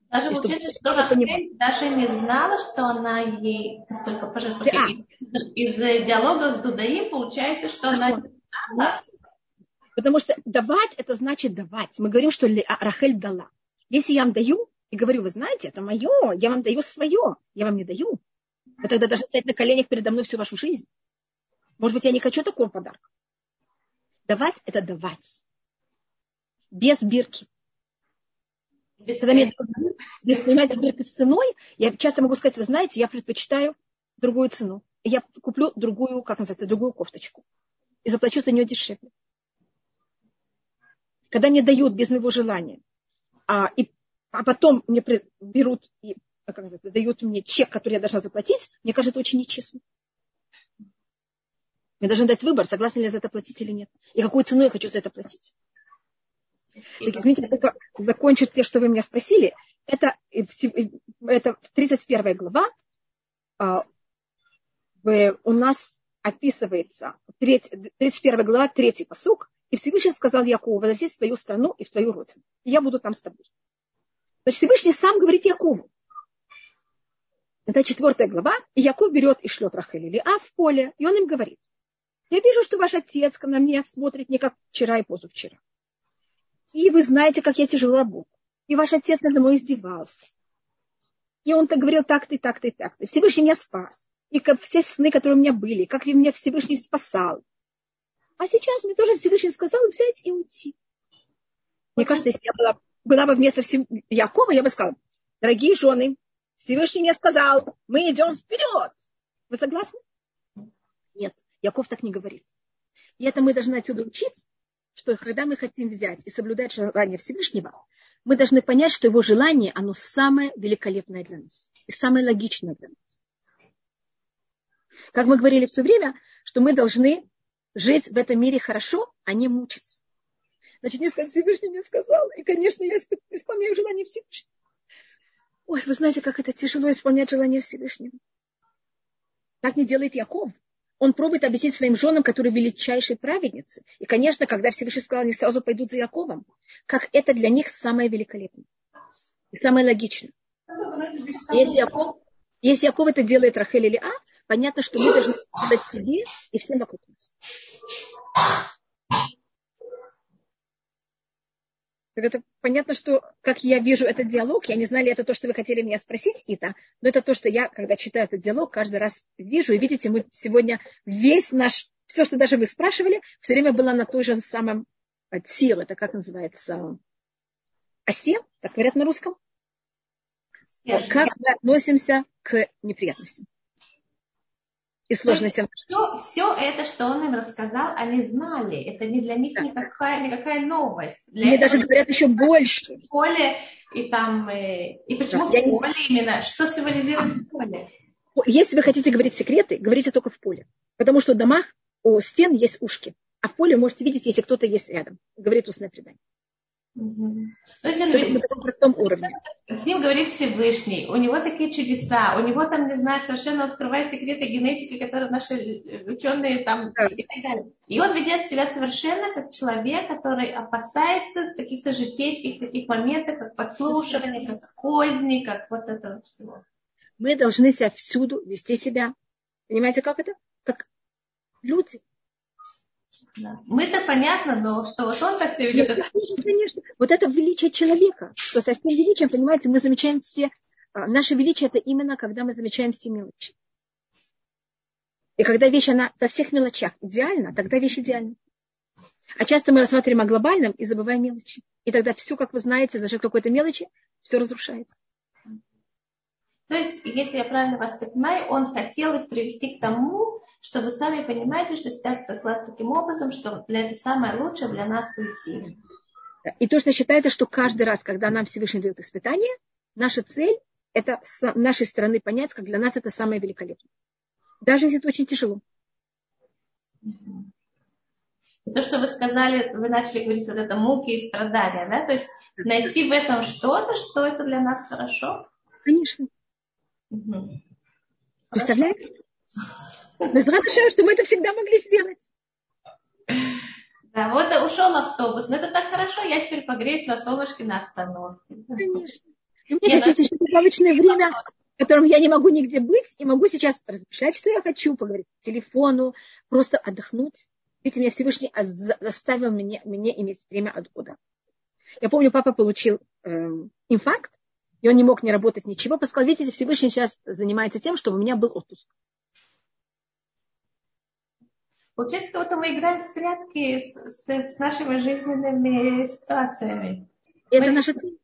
Даже получается, что Рахель даже не знала, что она ей настолько пожертвовала. Да. Из, из диалога с Дудаи получается, что она не Потому что давать, это значит давать. Мы говорим, что Рахель дала. Если я вам даю, и говорю, вы знаете, это мое, я вам даю свое, я вам не даю. Вы тогда даже стоять на коленях передо мной всю вашу жизнь. Может быть, я не хочу такого подарка. Давать – это давать без бирки. Без, Когда мне, без, понимаете, бирка с ценой, я часто могу сказать, вы знаете, я предпочитаю другую цену. Я куплю другую, как называется, другую кофточку. И заплачу за нее дешевле. Когда мне дают без моего желания, а, и, а потом мне берут и как называется, дают мне чек, который я должна заплатить, мне кажется, это очень нечестно. Мне должны дать выбор, согласна ли я за это платить или нет. И какую цену я хочу за это платить. Так, извините, я только закончу те, что вы меня спросили. Это, это 31 глава. А, у нас описывается 31 глава, третий посук. И Всевышний сказал Якову, возвратись в твою страну и в твою родину. И я буду там с тобой. Значит, Всевышний сам говорит Якову. Это четвертая глава. И Яков берет и шлет Рахель или А в поле. И он им говорит. Я вижу, что ваш отец на меня смотрит не как вчера и позавчера. И вы знаете, как я тяжело работаю. И ваш отец надо мной издевался. И он так говорил так-то и так-то и так-то. Всевышний меня спас. И как все сны, которые у меня были, как меня Всевышний спасал. А сейчас мне тоже Всевышний сказал взять и уйти. Мне кажется, если я была, была бы вместо Якова, я бы сказала, дорогие жены, Всевышний мне сказал, мы идем вперед. Вы согласны? Нет, Яков так не говорит. И это мы должны отсюда учиться, что когда мы хотим взять и соблюдать желание Всевышнего, мы должны понять, что его желание, оно самое великолепное для нас и самое логичное для нас. Как мы говорили все время, что мы должны жить в этом мире хорошо, а не мучиться. Значит, не сказать, Всевышний мне сказал, и, конечно, я исполняю желание Всевышнего. Ой, вы знаете, как это тяжело исполнять желание Всевышнего. Так не делает Яков он пробует объяснить своим женам, которые величайшие праведницы. И, конечно, когда Всевышний сказал, они сразу пойдут за Яковом, как это для них самое великолепное. И самое логичное. Если Яков, если Яков это делает Рахель или А, понятно, что мы должны дать себе и всем вокруг нас. Это понятно, что, как я вижу этот диалог, я не знаю, ли это то, что вы хотели меня спросить, Ита, но это то, что я, когда читаю этот диалог, каждый раз вижу. И видите, мы сегодня весь наш, все, что даже вы спрашивали, все время было на той же самом силе. Это как называется? Осе, так говорят на русском. Как мы относимся к неприятностям и сложностям. Все, все это, что он им рассказал, они знали. Это не для них да. никакая, никакая новость. Для Мне даже говорят еще больше. В поле и там... Э, и почему да, в поле не... именно? Что символизирует поле? Если вы хотите говорить секреты, говорите только в поле. Потому что в домах у стен есть ушки. А в поле можете видеть, если кто-то есть рядом. Говорит устное предание. Угу. То есть он, на таком простом уровне. С ним говорит Всевышний, у него такие чудеса, у него там, не знаю, совершенно открывает секреты генетики, которые наши ученые там и так далее. И он ведет себя совершенно как человек, который опасается каких-то житейских таких моментов, как подслушивание, как козни, как вот это всего. Мы должны себя всюду вести себя. Понимаете, как это? Как люди. Да. Мы-то понятно, но что вот он так себя ведет. Конечно, конечно. Вот это величие человека, что со всем величием, понимаете, мы замечаем все, а, наше величие это именно когда мы замечаем все мелочи. И когда вещь, она во всех мелочах идеальна, тогда вещь идеальна. А часто мы рассматриваем о глобальном и забываем мелочи. И тогда все, как вы знаете, за счет какой-то мелочи, все разрушается. То есть, если я правильно вас понимаю, он хотел их привести к тому, что вы сами понимаете, что ситуация складывается таким образом, что для это самое лучшее для нас уйти. И то, что считается, что каждый раз, когда нам Всевышний дает испытание, наша цель – это с нашей стороны понять, как для нас это самое великолепное. Даже если это очень тяжело. И то, что вы сказали, вы начали говорить вот это муки и страдания, да? То есть найти в этом что-то, что это для нас хорошо? Конечно. Угу. Представляете? Безрадушевым, что мы это всегда могли сделать. Да, вот ушел автобус. Но это так хорошо, я теперь погреюсь на солнышке на остановке. Конечно. У меня сейчас есть еще добавочное время, в котором я не могу нигде быть, и могу сейчас размышлять, что я хочу, поговорить по телефону, просто отдохнуть. Видите, меня Всевышний заставил меня, мне иметь время от года. Я помню, папа получил э, инфаркт, и он не мог не работать ничего. Сказал, видите, Всевышний сейчас занимается тем, чтобы у меня был отпуск. Получается, как будто мы играем в прятки с, с, с нашими жизненными ситуациями. Это мы... наша цель.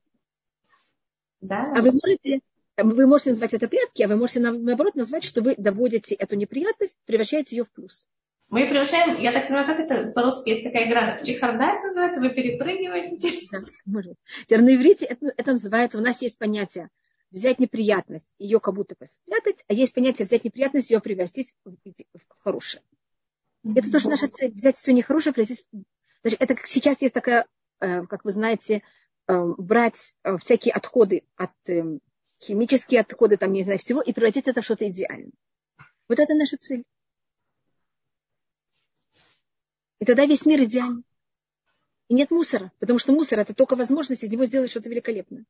Да. А вы можете, вы можете назвать это прятки, а вы можете наоборот назвать, что вы доводите эту неприятность, превращаете ее в плюс. Мы превращаем, я так понимаю, как это по-русски есть такая игра, чехарда это называется, вы перепрыгиваете. Да, может. Теперь на иврите это, это называется, у нас есть понятие взять неприятность, ее как будто спрятать, а есть понятие взять неприятность, ее превратить в, в хорошее. Это тоже наша цель, взять все нехорошее, превратить... Значит, это как сейчас есть такая, э, как вы знаете, э, брать э, всякие отходы от химические отходы, там, не знаю, всего, и превратить это в что-то идеальное. Вот это наша цель. И тогда весь мир идеальный. И нет мусора, потому что мусор это только возможность из него сделать что-то великолепное.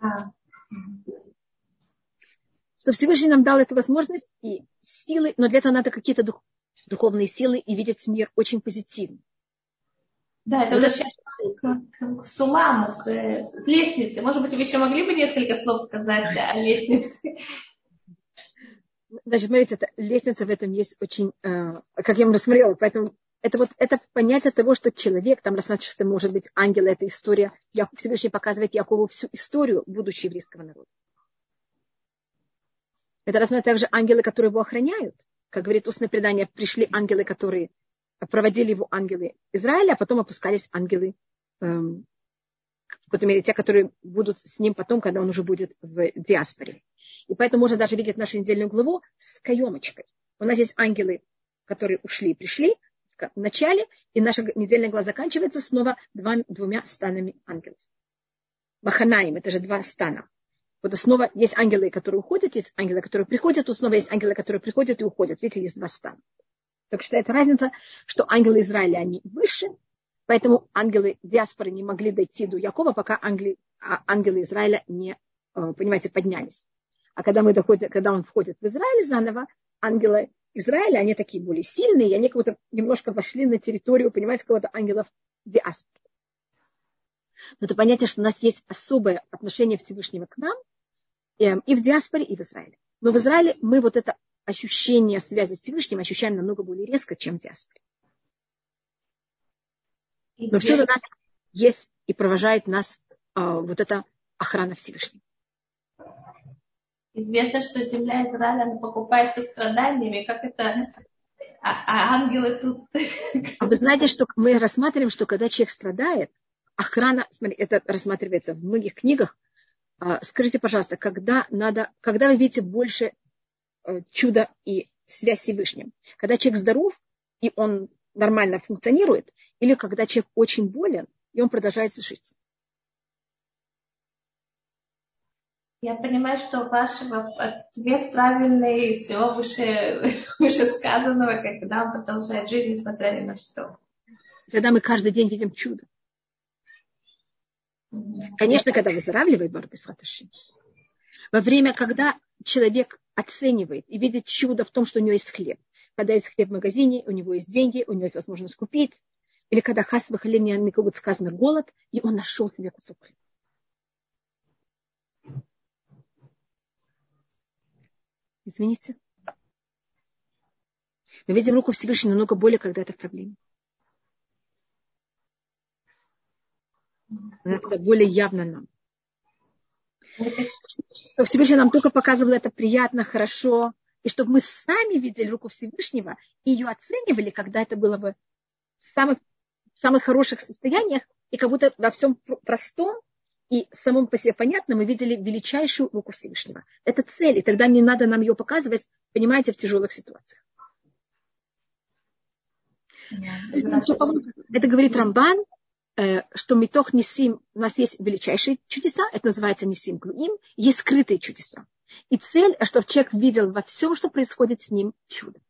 А. Что Всевышний нам дал эту возможность и силы, но для этого надо какие-то дух, духовные силы и видеть мир очень позитивно. Да, это возвращается к, к, к суламу, к, к лестнице. Может быть, вы еще могли бы несколько слов сказать о лестнице? Значит, смотрите, это, лестница в этом есть очень, э, как я вам рассмотрела, поэтому это вот это понятие того, что человек, там рассматривается, что может быть ангел, эта история, Я Всевышний показывает Якову всю историю будущего еврейского народа. Это рассматривается также ангелы, которые его охраняют как говорит устное предание, пришли ангелы, которые проводили его ангелы Израиля, а потом опускались ангелы, эм, в какой-то мере, те, которые будут с ним потом, когда он уже будет в диаспоре. И поэтому можно даже видеть нашу недельную главу с каемочкой. У нас есть ангелы, которые ушли и пришли в начале, и наша недельная глава заканчивается снова два, двумя станами ангелов. Маханаим, это же два стана. Вот снова есть ангелы, которые уходят, есть ангелы, которые приходят, тут снова есть ангелы, которые приходят и уходят. Видите, есть два стана. Так считается разница, что ангелы Израиля, они выше, поэтому ангелы диаспоры не могли дойти до Якова, пока ангелы, а ангелы Израиля не, э, понимаете, поднялись. А когда, мы доходим, когда он входит в Израиль заново, ангелы Израиля, они такие более сильные, и они как будто немножко вошли на территорию, понимаете, кого-то ангелов диаспоры. Но это понятие, что у нас есть особое отношение Всевышнего к нам эм, и в диаспоре, и в Израиле. Но в Израиле мы вот это ощущение связи с Всевышним ощущаем намного более резко, чем в диаспоре. Но все у нас есть и провожает нас а, вот эта охрана Всевышнего. Известно, что земля Израиля она покупается страданиями, как это а, а ангелы тут. А вы знаете, что мы рассматриваем, что когда человек страдает, охрана, смотри, это рассматривается в многих книгах. А, скажите, пожалуйста, когда надо, когда вы видите больше э, чуда и связь с Всевышним? Когда человек здоров и он нормально функционирует, или когда человек очень болен и он продолжает жить? Я понимаю, что ваш ответ правильный из всего выше, вышесказанного, когда он продолжает жить, несмотря ни на что. Тогда мы каждый день видим чудо. Конечно, когда выздоравливает Барбис Хаташи. Во время, когда человек оценивает и видит чудо в том, что у него есть хлеб. Когда есть хлеб в магазине, у него есть деньги, у него есть возможность купить. Или когда хас выхаление, как будет сказано, голод, и он нашел себе кусок хлеба. Извините. Мы видим руку Всевышнего намного более, когда это в проблеме. Она тогда более явно нам. Всевышний нам только показывал это приятно, хорошо, и чтобы мы сами видели руку Всевышнего и ее оценивали, когда это было бы в самых, в самых хороших состояниях, и как будто во всем простом и самом по себе понятно, мы видели величайшую руку Всевышнего. Это цель, и тогда не надо нам ее показывать, понимаете, в тяжелых ситуациях. Это говорит Рамбан, э, что Митох Нисим, у нас есть величайшие чудеса, это называется Нисим Клуим, есть скрытые чудеса. И цель, чтобы человек видел во всем, что происходит с ним, чудо.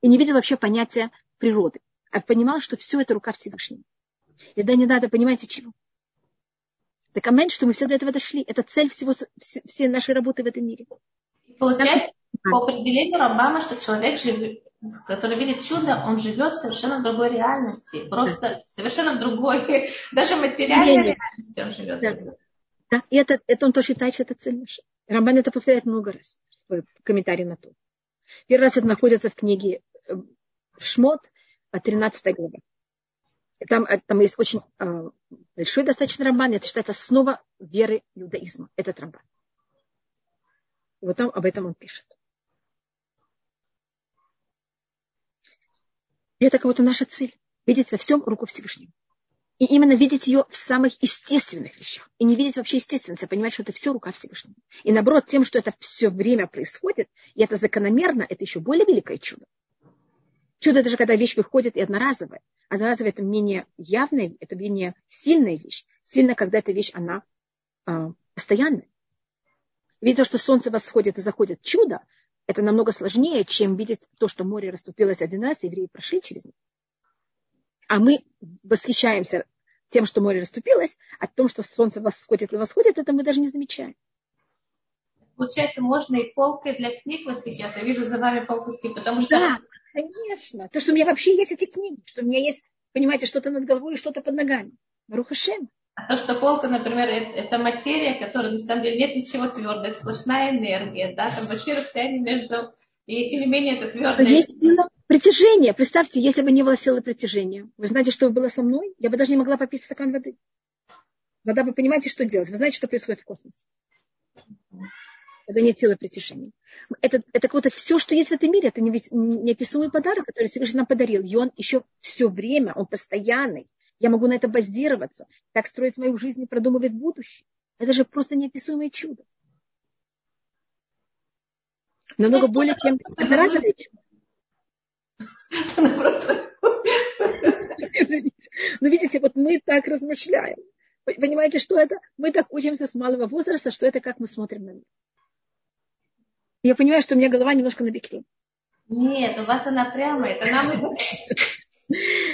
И не видел вообще понятия природы, а понимал, что все это рука Всевышнего. И да не надо, понимаете, чего? Так амен, что мы все до этого дошли. Это цель всего, всей нашей работы в этом мире. Получается, по определению Рамбама, что человек, который видит чудо, он живет совершенно в другой реальности. Просто совершенно в другой, даже материальной реальности он живет. Да. да. И это, это он тоже считает, что это цель наша. Рамбан это повторяет много раз в комментарии на то. Первый раз это находится в книге э, Шмот, 13 глава. Там, э, там есть очень э, большой достаточно роман, это считается основа веры иудаизма, этот роман. Вот там об этом он пишет. И это кого-то наша цель. Видеть во всем руку Всевышнего. И именно видеть ее в самых естественных вещах. И не видеть вообще естественности, а понимать, что это все рука Всевышнего. И наоборот, тем, что это все время происходит, и это закономерно, это еще более великое чудо. Чудо даже когда вещь выходит и одноразовая. Одноразовая это менее явная, это менее сильная вещь. Сильно, когда эта вещь, она э, постоянная. Видеть то, что солнце восходит и заходит чудо, это намного сложнее, чем видеть то, что море расступилось один раз, и евреи прошли через него. А мы восхищаемся тем, что море расступилось, а том, что солнце восходит и восходит, это мы даже не замечаем. Получается, можно и полкой для книг восхищаться. Я вижу за вами полку потому что да. Конечно. То, что у меня вообще есть эти книги, что у меня есть, понимаете, что-то над головой и что-то под ногами. Рухашем. А то, что полка, например, это материя, которая на самом деле нет ничего твердого, это сплошная энергия, да, там большие расстояния между, и тем не менее это твердое. Есть сила притяжения. Представьте, если бы не было силы притяжения, вы знаете, что было со мной? Я бы даже не могла попить стакан воды. Вода, вы понимаете, что делать? Вы знаете, что происходит в космосе? Это нет силы притяжения. Это, это какое-то все, что есть в этом мире. Это неописуемый подарок, который Всевышний нам подарил. И он еще все время, он постоянный. Я могу на это базироваться. Так строить мою жизнь и продумывать будущее. Это же просто неописуемое чудо. Намного более, чем одноразовое чудо. Ну, видите, вот мы так размышляем. Понимаете, что это? Мы так учимся с малого возраста, что это как мы смотрим на мир я понимаю, что у меня голова немножко на. Нет, у вас она прямая, это нам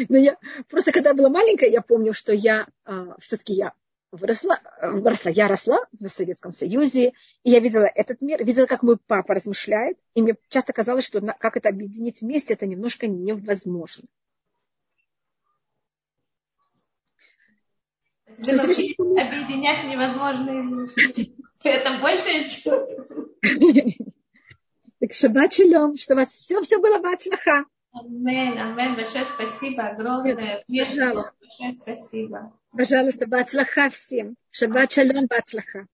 Но я просто когда была маленькая, я помню, что я а, все-таки я выросла, выросла, я росла в Советском Союзе, и я видела этот мир, видела, как мой папа размышляет, и мне часто казалось, что как это объединить вместе, это немножко невозможно. Объединять невозможно. Это больше, чем... Так шаббат шалом, что у вас все, все было бацлаха. Амен, амен, большое спасибо, огромное. Большое спасибо. Пожалуйста, бацлаха всем. Шаббат шалом, бацлаха.